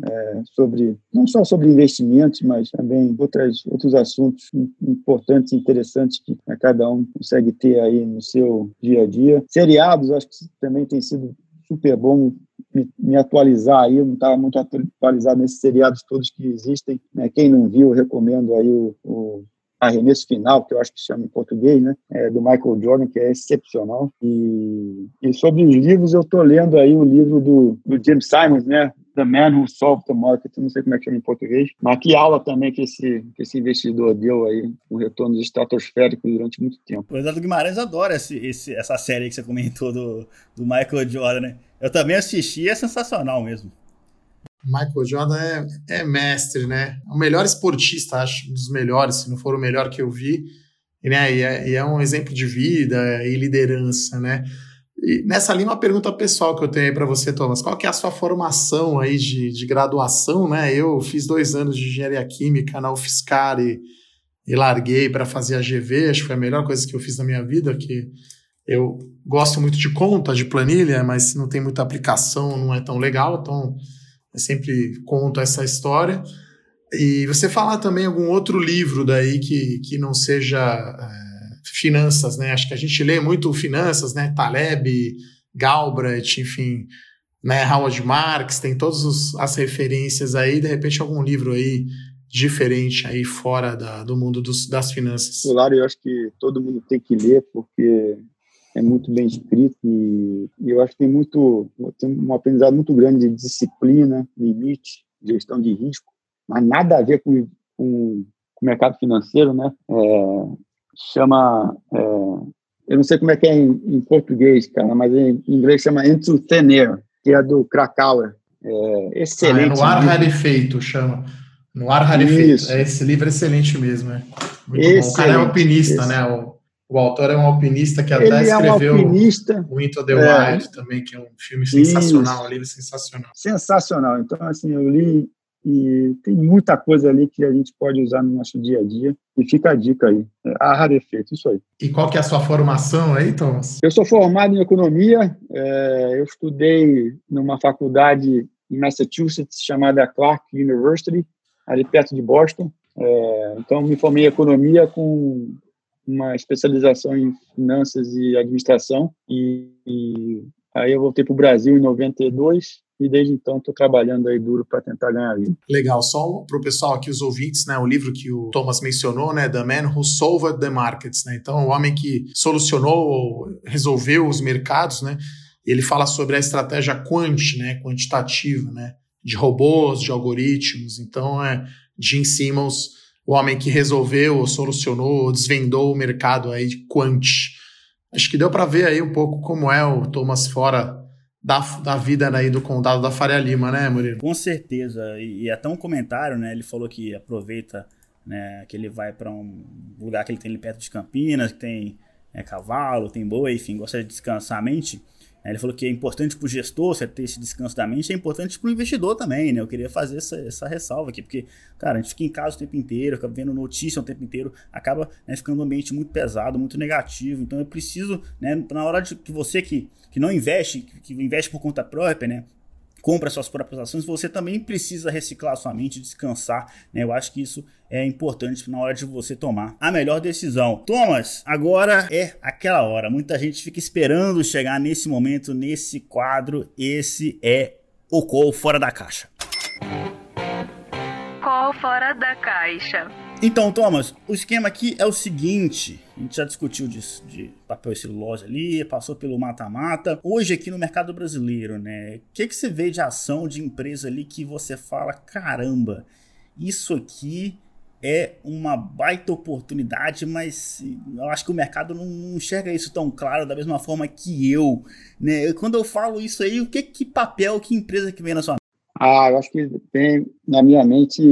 é, sobre não só sobre investimentos, mas também outras, outros assuntos importantes interessantes que né, cada um consegue ter aí no seu dia a dia. Seriados, acho que também tem sido super bom me, me atualizar aí, eu não estava muito atualizado nesses seriados todos que existem. Né? Quem não viu, recomendo aí o, o Arremesso Final, que eu acho que chama em português, né? É, do Michael Jordan, que é excepcional. E, e sobre os livros, eu estou lendo aí o livro do, do James Simons, né? The Man Who Solved the Market, não sei como é que chama em português, mas que aula também que esse, que esse investidor deu aí, um retorno estratosférico durante muito tempo. O Eduardo Guimarães adora esse, esse, essa série que você comentou do, do Michael Jordan, né? Eu também assisti, é sensacional mesmo. Michael Jordan é, é mestre, né? O melhor esportista, acho, um dos melhores, se não for o melhor que eu vi, né? E é, e é um exemplo de vida e liderança, né? E nessa linha, uma pergunta pessoal que eu tenho aí para você, Thomas. Qual que é a sua formação aí de, de graduação, né? Eu fiz dois anos de engenharia química na UFSCar e, e larguei para fazer a GV. Acho que foi a melhor coisa que eu fiz na minha vida, que eu gosto muito de conta, de planilha, mas não tem muita aplicação, não é tão legal. Então, eu sempre conto essa história. E você falar também algum outro livro daí que, que não seja é, finanças, né? Acho que a gente lê muito finanças, né? Taleb, Galbraith, enfim. né, Howard Marks, tem todas as referências aí, de repente algum livro aí diferente aí fora da, do mundo dos, das finanças. Claro, eu acho que todo mundo tem que ler, porque é muito bem escrito e, e eu acho que tem muito tem um aprendizado muito grande de disciplina, limite, gestão de risco, mas nada a ver com, com, com o mercado financeiro, né? É, chama é, eu não sei como é que é em, em, português, cara, mas em inglês chama Into Thin Air, que é do Krakauer. É, excelente. Ah, é no ar rarefeito, chama. No ar rarefeito. É, esse livro é excelente mesmo. É. Muito bom. O cara é alpinista, né? O, o autor é um alpinista que até Ele escreveu é um o Into the é. Wild também, que é um filme sensacional, Isso. um livro sensacional. Sensacional. Então, assim, eu li e tem muita coisa ali que a gente pode usar no nosso dia a dia. E fica a dica aí. É, a rarefeito, isso aí. E qual que é a sua formação aí, Thomas? Eu sou formado em economia. É, eu estudei numa faculdade em Massachusetts chamada Clark University, ali perto de Boston. É, então, me formei em economia com uma especialização em finanças e administração. E, e aí eu voltei para o Brasil em 92 e desde então estou trabalhando aí duro para tentar ganhar vida. Legal, só para o pessoal aqui, os ouvintes, né, o livro que o Thomas mencionou, né, The Man Who Solved the Markets, né, então o homem que solucionou, resolveu os mercados, né, ele fala sobre a estratégia quant, né, quantitativa, né, de robôs, de algoritmos, então é Jim Simmons, o homem que resolveu, solucionou, desvendou o mercado aí de quant. Acho que deu para ver aí um pouco como é o Thomas fora da, da vida aí do condado da Faria Lima, né, Murilo? Com certeza. E, e até um comentário, né? Ele falou que aproveita, né? Que ele vai para um lugar que ele tem ali perto de Campinas, que tem é, cavalo, tem boi, enfim, gosta de descansar a mente. Ele falou que é importante para o gestor você ter esse descanso da mente, é importante para o investidor também, né? Eu queria fazer essa, essa ressalva aqui, porque, cara, a gente fica em casa o tempo inteiro, acaba vendo notícia o tempo inteiro, acaba né, ficando um ambiente muito pesado, muito negativo. Então eu preciso, né, na hora de que você que, que não investe, que investe por conta própria, né? compra suas próprias ações, você também precisa reciclar sua mente, descansar. Né? Eu acho que isso é importante na hora de você tomar a melhor decisão. Thomas, agora é aquela hora. Muita gente fica esperando chegar nesse momento, nesse quadro. Esse é o Call Fora da Caixa. Call Fora da Caixa. Então, Thomas, o esquema aqui é o seguinte: a gente já discutiu de, de papel e celulose ali, passou pelo mata-mata. Hoje, aqui no mercado brasileiro, né? O que, que você vê de ação de empresa ali que você fala, caramba, isso aqui é uma baita oportunidade, mas eu acho que o mercado não enxerga isso tão claro da mesma forma que eu, né? Quando eu falo isso aí, o que que papel, que empresa que vem na sua? Ah, eu acho que tem na minha mente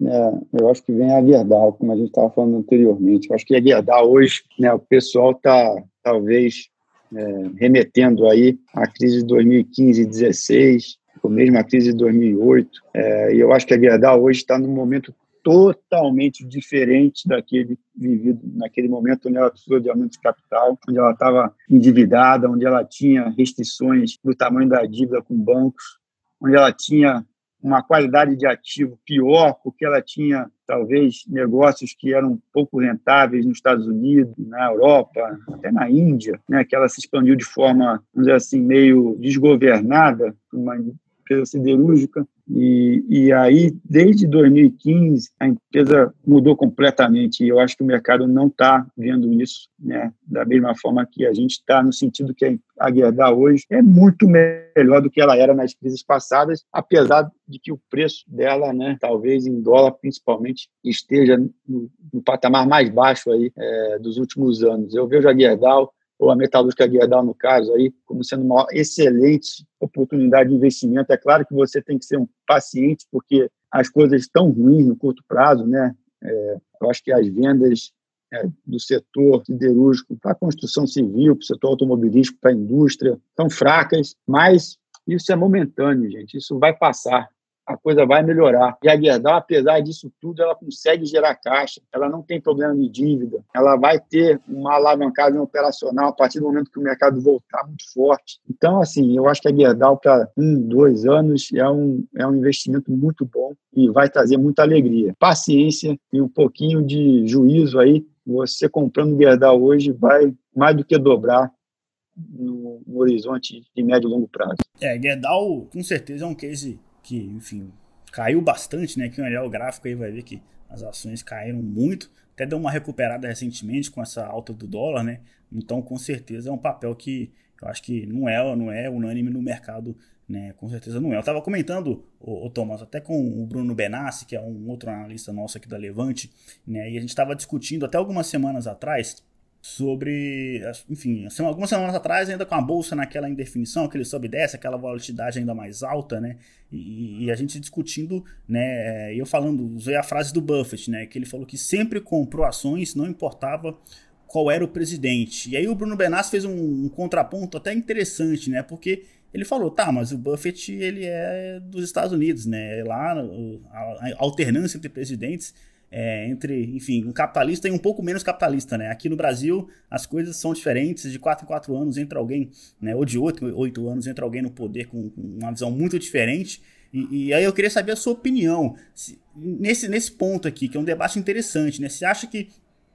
é, eu acho que vem a Gerdau, como a gente estava falando anteriormente. Eu acho que a Gerdau hoje, né, o pessoal está talvez é, remetendo aí à crise de 2015 e 2016, ou mesmo a crise de 2008. É, e eu acho que a Gerdau hoje está num momento totalmente diferente daquele vivido naquele momento onde ela precisou de aumento de capital, onde ela estava endividada, onde ela tinha restrições do tamanho da dívida com bancos, onde ela tinha uma qualidade de ativo pior, porque ela tinha talvez negócios que eram pouco rentáveis nos Estados Unidos, na Europa, até na Índia, né, que ela se expandiu de forma, vamos dizer assim, meio desgovernada, uma empresa siderúrgica, e, e aí, desde 2015, a empresa mudou completamente. E eu acho que o mercado não está vendo isso né, da mesma forma que a gente está, no sentido que a Gerdau hoje é muito melhor do que ela era nas crises passadas, apesar de que o preço dela, né, talvez em dólar principalmente, esteja no, no patamar mais baixo aí, é, dos últimos anos. Eu vejo a Gerdau ou a metalúrgica Gerdau, no caso, aí, como sendo uma excelente oportunidade de investimento. É claro que você tem que ser um paciente, porque as coisas estão ruins no curto prazo, né? É, eu acho que as vendas é, do setor siderúrgico para a construção civil, para o setor automobilístico, para a indústria, estão fracas, mas isso é momentâneo, gente. Isso vai passar a coisa vai melhorar. E a Gerdau, apesar disso tudo, ela consegue gerar caixa, ela não tem problema de dívida, ela vai ter uma alavancagem operacional a partir do momento que o mercado voltar muito forte. Então, assim, eu acho que a Gerdau para um, dois anos é um, é um investimento muito bom e vai trazer muita alegria. Paciência e um pouquinho de juízo aí, você comprando Gerdau hoje vai mais do que dobrar no, no horizonte de médio e longo prazo. É, Gerdau com certeza é um case que, enfim, caiu bastante, né? Quem olhar o gráfico aí vai ver que as ações caíram muito, até deu uma recuperada recentemente com essa alta do dólar, né? Então, com certeza é um papel que eu acho que não é, não é unânime no mercado, né? Com certeza não é. Eu estava comentando, o, Thomas, até com o Bruno Benassi, que é um outro analista nosso aqui da Levante, né? E a gente estava discutindo até algumas semanas atrás sobre, enfim, algumas semanas atrás ainda com a bolsa naquela indefinição, aquele sobe e desce, aquela volatilidade ainda mais alta, né? E, e, a gente discutindo, né? E eu falando, usei a frase do Buffett, né? Que ele falou que sempre comprou ações, não importava qual era o presidente. E aí o Bruno Benassi fez um, um contraponto até interessante, né? Porque ele falou, tá, mas o Buffett ele é dos Estados Unidos, né? Lá a alternância entre presidentes é, entre, enfim, um capitalista e um pouco menos capitalista, né? Aqui no Brasil as coisas são diferentes, de 4 em 4 anos entra alguém, né? Ou de 8 em 8 anos entra alguém no poder com, com uma visão muito diferente. E, e, aí eu queria saber a sua opinião se, nesse, nesse ponto aqui, que é um debate interessante, né? Você acha que,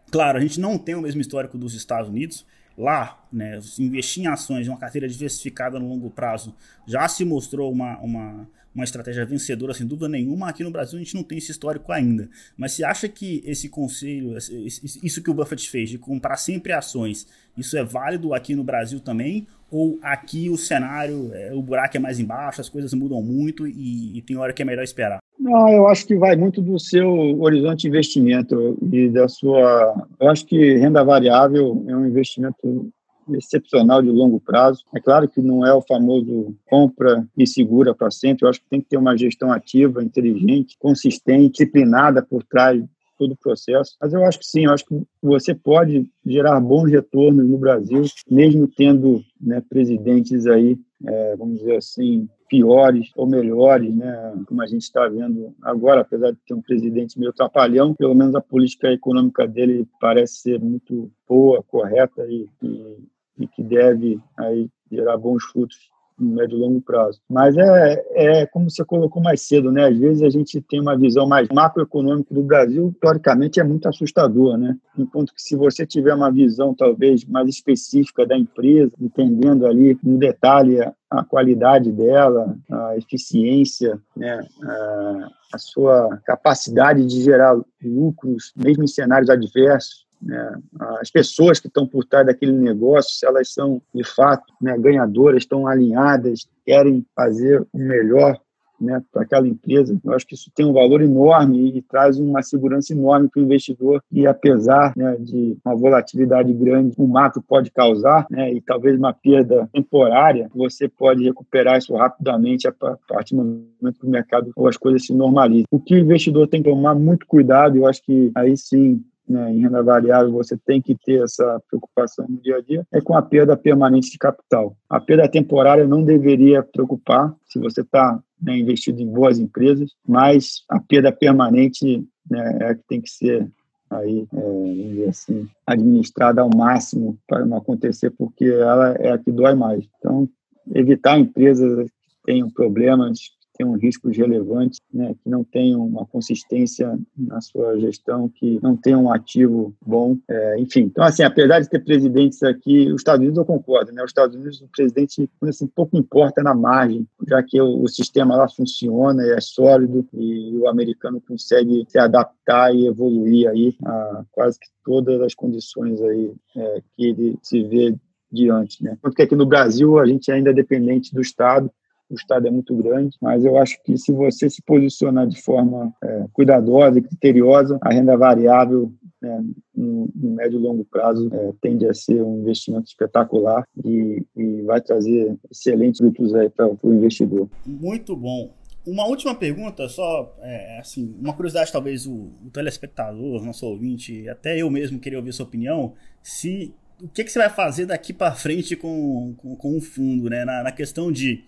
claro, a gente não tem o mesmo histórico dos Estados Unidos, lá, né, investir em ações, uma carteira diversificada no longo prazo, já se mostrou uma, uma, uma estratégia vencedora, sem dúvida nenhuma. Aqui no Brasil a gente não tem esse histórico ainda. Mas você acha que esse conselho, isso que o Buffett fez, de comprar sempre ações, isso é válido aqui no Brasil também? Ou aqui o cenário, é, o buraco é mais embaixo, as coisas mudam muito e, e tem hora que é melhor esperar? Não, eu acho que vai muito do seu horizonte de investimento e da sua. Eu acho que renda variável é um investimento excepcional de longo prazo. É claro que não é o famoso compra e segura para sempre. Eu acho que tem que ter uma gestão ativa, inteligente, consistente, disciplinada por trás todo o processo. Mas eu acho que sim, eu acho que você pode gerar bons retornos no Brasil, mesmo tendo né, presidentes aí, é, vamos dizer assim, piores ou melhores, né? Como a gente está vendo agora, apesar de ter um presidente meio trapalhão, pelo menos a política econômica dele parece ser muito boa, correta e, e e que deve aí gerar bons frutos no médio e longo prazo. Mas é, é como você colocou mais cedo, né? Às vezes a gente tem uma visão mais macroeconômica do Brasil, teoricamente é muito assustador, né? Enquanto que se você tiver uma visão talvez mais específica da empresa, entendendo ali no detalhe a qualidade dela, a eficiência, né? a, a sua capacidade de gerar lucros, mesmo em cenários adversos, né, as pessoas que estão por trás daquele negócio, se elas são de fato né, ganhadoras, estão alinhadas, querem fazer o melhor né, para aquela empresa. Eu acho que isso tem um valor enorme e traz uma segurança enorme para o investidor. E apesar né, de uma volatilidade grande, o macro pode causar, né, e talvez uma perda temporária, você pode recuperar isso rapidamente a partir do momento que o mercado ou as coisas se normalizam. O que o investidor tem que tomar muito cuidado, eu acho que aí sim né, em renda variável você tem que ter essa preocupação no dia a dia, é com a perda permanente de capital. A perda temporária não deveria preocupar se você está né, investido em boas empresas, mas a perda permanente né, é a que tem que ser aí, é, assim, administrada ao máximo para não acontecer, porque ela é a que dói mais. Então, evitar empresas que tenham problemas tenham riscos relevantes, né, que não tenham uma consistência na sua gestão, que não tenham um ativo bom, é, enfim. Então, assim, apesar de ter presidentes aqui, os Estados Unidos eu concordo, né, os Estados Unidos o presidente assim, pouco importa na margem, já que o, o sistema lá funciona, é sólido e o americano consegue se adaptar e evoluir aí a quase que todas as condições aí é, que ele se vê diante, né? Porque aqui no Brasil a gente ainda é dependente do Estado o Estado é muito grande, mas eu acho que se você se posicionar de forma é, cuidadosa e criteriosa, a renda variável né, no, no, médio e longo prazo é, tende a ser um investimento espetacular e, e vai trazer excelentes frutos para o investidor. Muito bom. Uma última pergunta, só é, assim, uma curiosidade, talvez o, o telespectador, nosso ouvinte, até eu mesmo queria ouvir sua opinião, se o que, que você vai fazer daqui para frente com, com, com, o fundo, né? Na, na questão de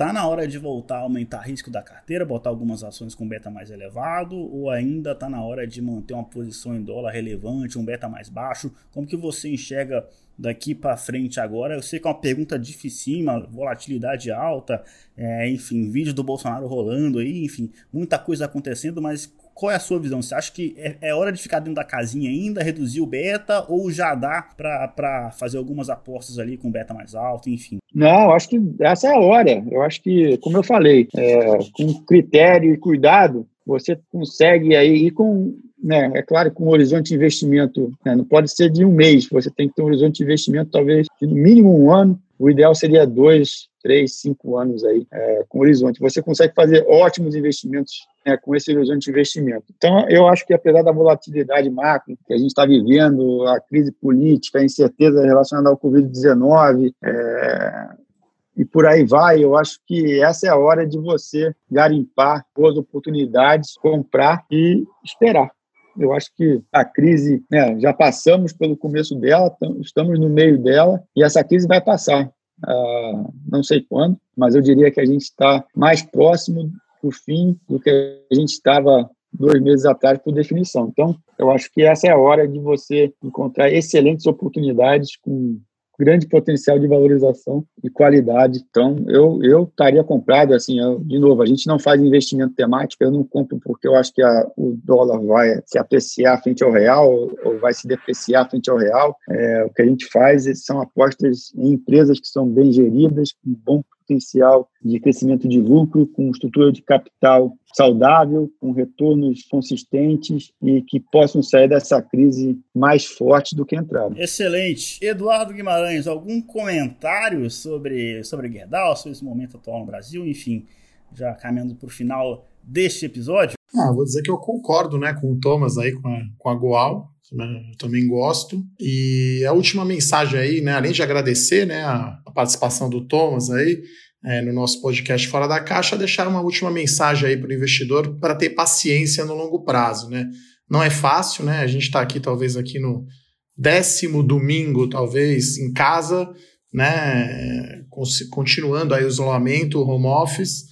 Tá na hora de voltar a aumentar risco da carteira, botar algumas ações com beta mais elevado, ou ainda tá na hora de manter uma posição em dólar relevante, um beta mais baixo? Como que você enxerga daqui para frente agora? Eu sei que é uma pergunta dificílima, volatilidade alta, é, enfim, vídeo do Bolsonaro rolando aí, enfim, muita coisa acontecendo, mas qual é a sua visão? Você acha que é, é hora de ficar dentro da casinha ainda, reduzir o beta, ou já dá para fazer algumas apostas ali com beta mais alto, enfim? Não, acho que essa é a hora. Eu acho que, como eu falei, é, com critério e cuidado, você consegue aí ir com, né, é claro, com um horizonte de investimento, né, não pode ser de um mês, você tem que ter um horizonte de investimento talvez de no mínimo um ano, o ideal seria dois, três, cinco anos aí é, com horizonte. Você consegue fazer ótimos investimentos né, com esse horizonte de investimento. Então, eu acho que apesar da volatilidade macro que a gente está vivendo, a crise política, a incerteza relacionada ao Covid-19, é, e por aí vai. Eu acho que essa é a hora de você garimpar boas oportunidades, comprar e esperar. Eu acho que a crise, né, já passamos pelo começo dela, estamos no meio dela e essa crise vai passar. Uh, não sei quando, mas eu diria que a gente está mais próximo do fim do que a gente estava dois meses atrás por definição. Então, eu acho que essa é a hora de você encontrar excelentes oportunidades com grande potencial de valorização e qualidade. Então, eu, eu estaria comprado, assim, eu, de novo, a gente não faz investimento temático, eu não compro porque eu acho que a, o dólar vai se apreciar frente ao real ou vai se depreciar frente ao real. É, o que a gente faz são apostas em empresas que são bem geridas, com bom potencial de crescimento de lucro, com estrutura de capital saudável, com retornos consistentes e que possam sair dessa crise mais forte do que entraram. Excelente. Eduardo Guimarães, algum comentário sobre, sobre Gerdau, sobre esse momento atual no Brasil? Enfim, já caminhando para o final deste episódio? Ah, vou dizer que eu concordo né, com o Thomas aí, com a, com a Goal. Né, eu também gosto. E a última mensagem aí, né, além de agradecer né, a, participação do Thomas aí, é, no nosso podcast Fora da Caixa, deixar uma última mensagem aí para o investidor para ter paciência no longo prazo, né? Não é fácil, né? A gente está aqui talvez aqui no décimo domingo, talvez em casa, né? Continuando aí o isolamento, o home office.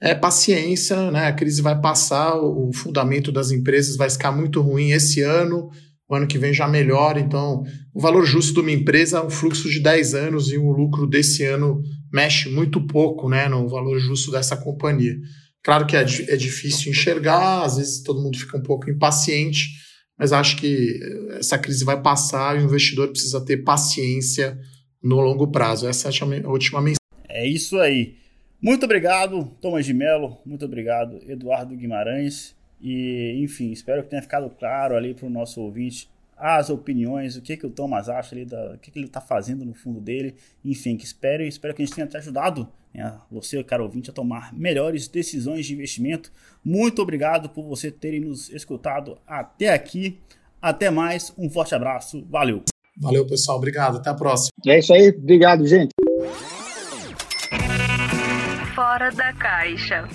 É paciência, né? A crise vai passar, o fundamento das empresas vai ficar muito ruim esse ano, ano que vem já melhora. Então, o valor justo de uma empresa é um fluxo de 10 anos e o lucro desse ano mexe muito pouco né, no valor justo dessa companhia. Claro que é, é difícil enxergar, às vezes todo mundo fica um pouco impaciente, mas acho que essa crise vai passar e o investidor precisa ter paciência no longo prazo. Essa é a última mensagem. É isso aí. Muito obrigado, Thomas de Mello. Muito obrigado, Eduardo Guimarães. E, enfim, espero que tenha ficado claro ali para o nosso ouvinte as opiniões, o que, que o Thomas acha ali, da, o que, que ele está fazendo no fundo dele. Enfim, que espero e espero que a gente tenha te ajudado, né, você, caro ouvinte, a tomar melhores decisões de investimento. Muito obrigado por você terem nos escutado até aqui. Até mais, um forte abraço, valeu. Valeu, pessoal, obrigado, até a próxima. É isso aí, obrigado, gente. Fora da caixa.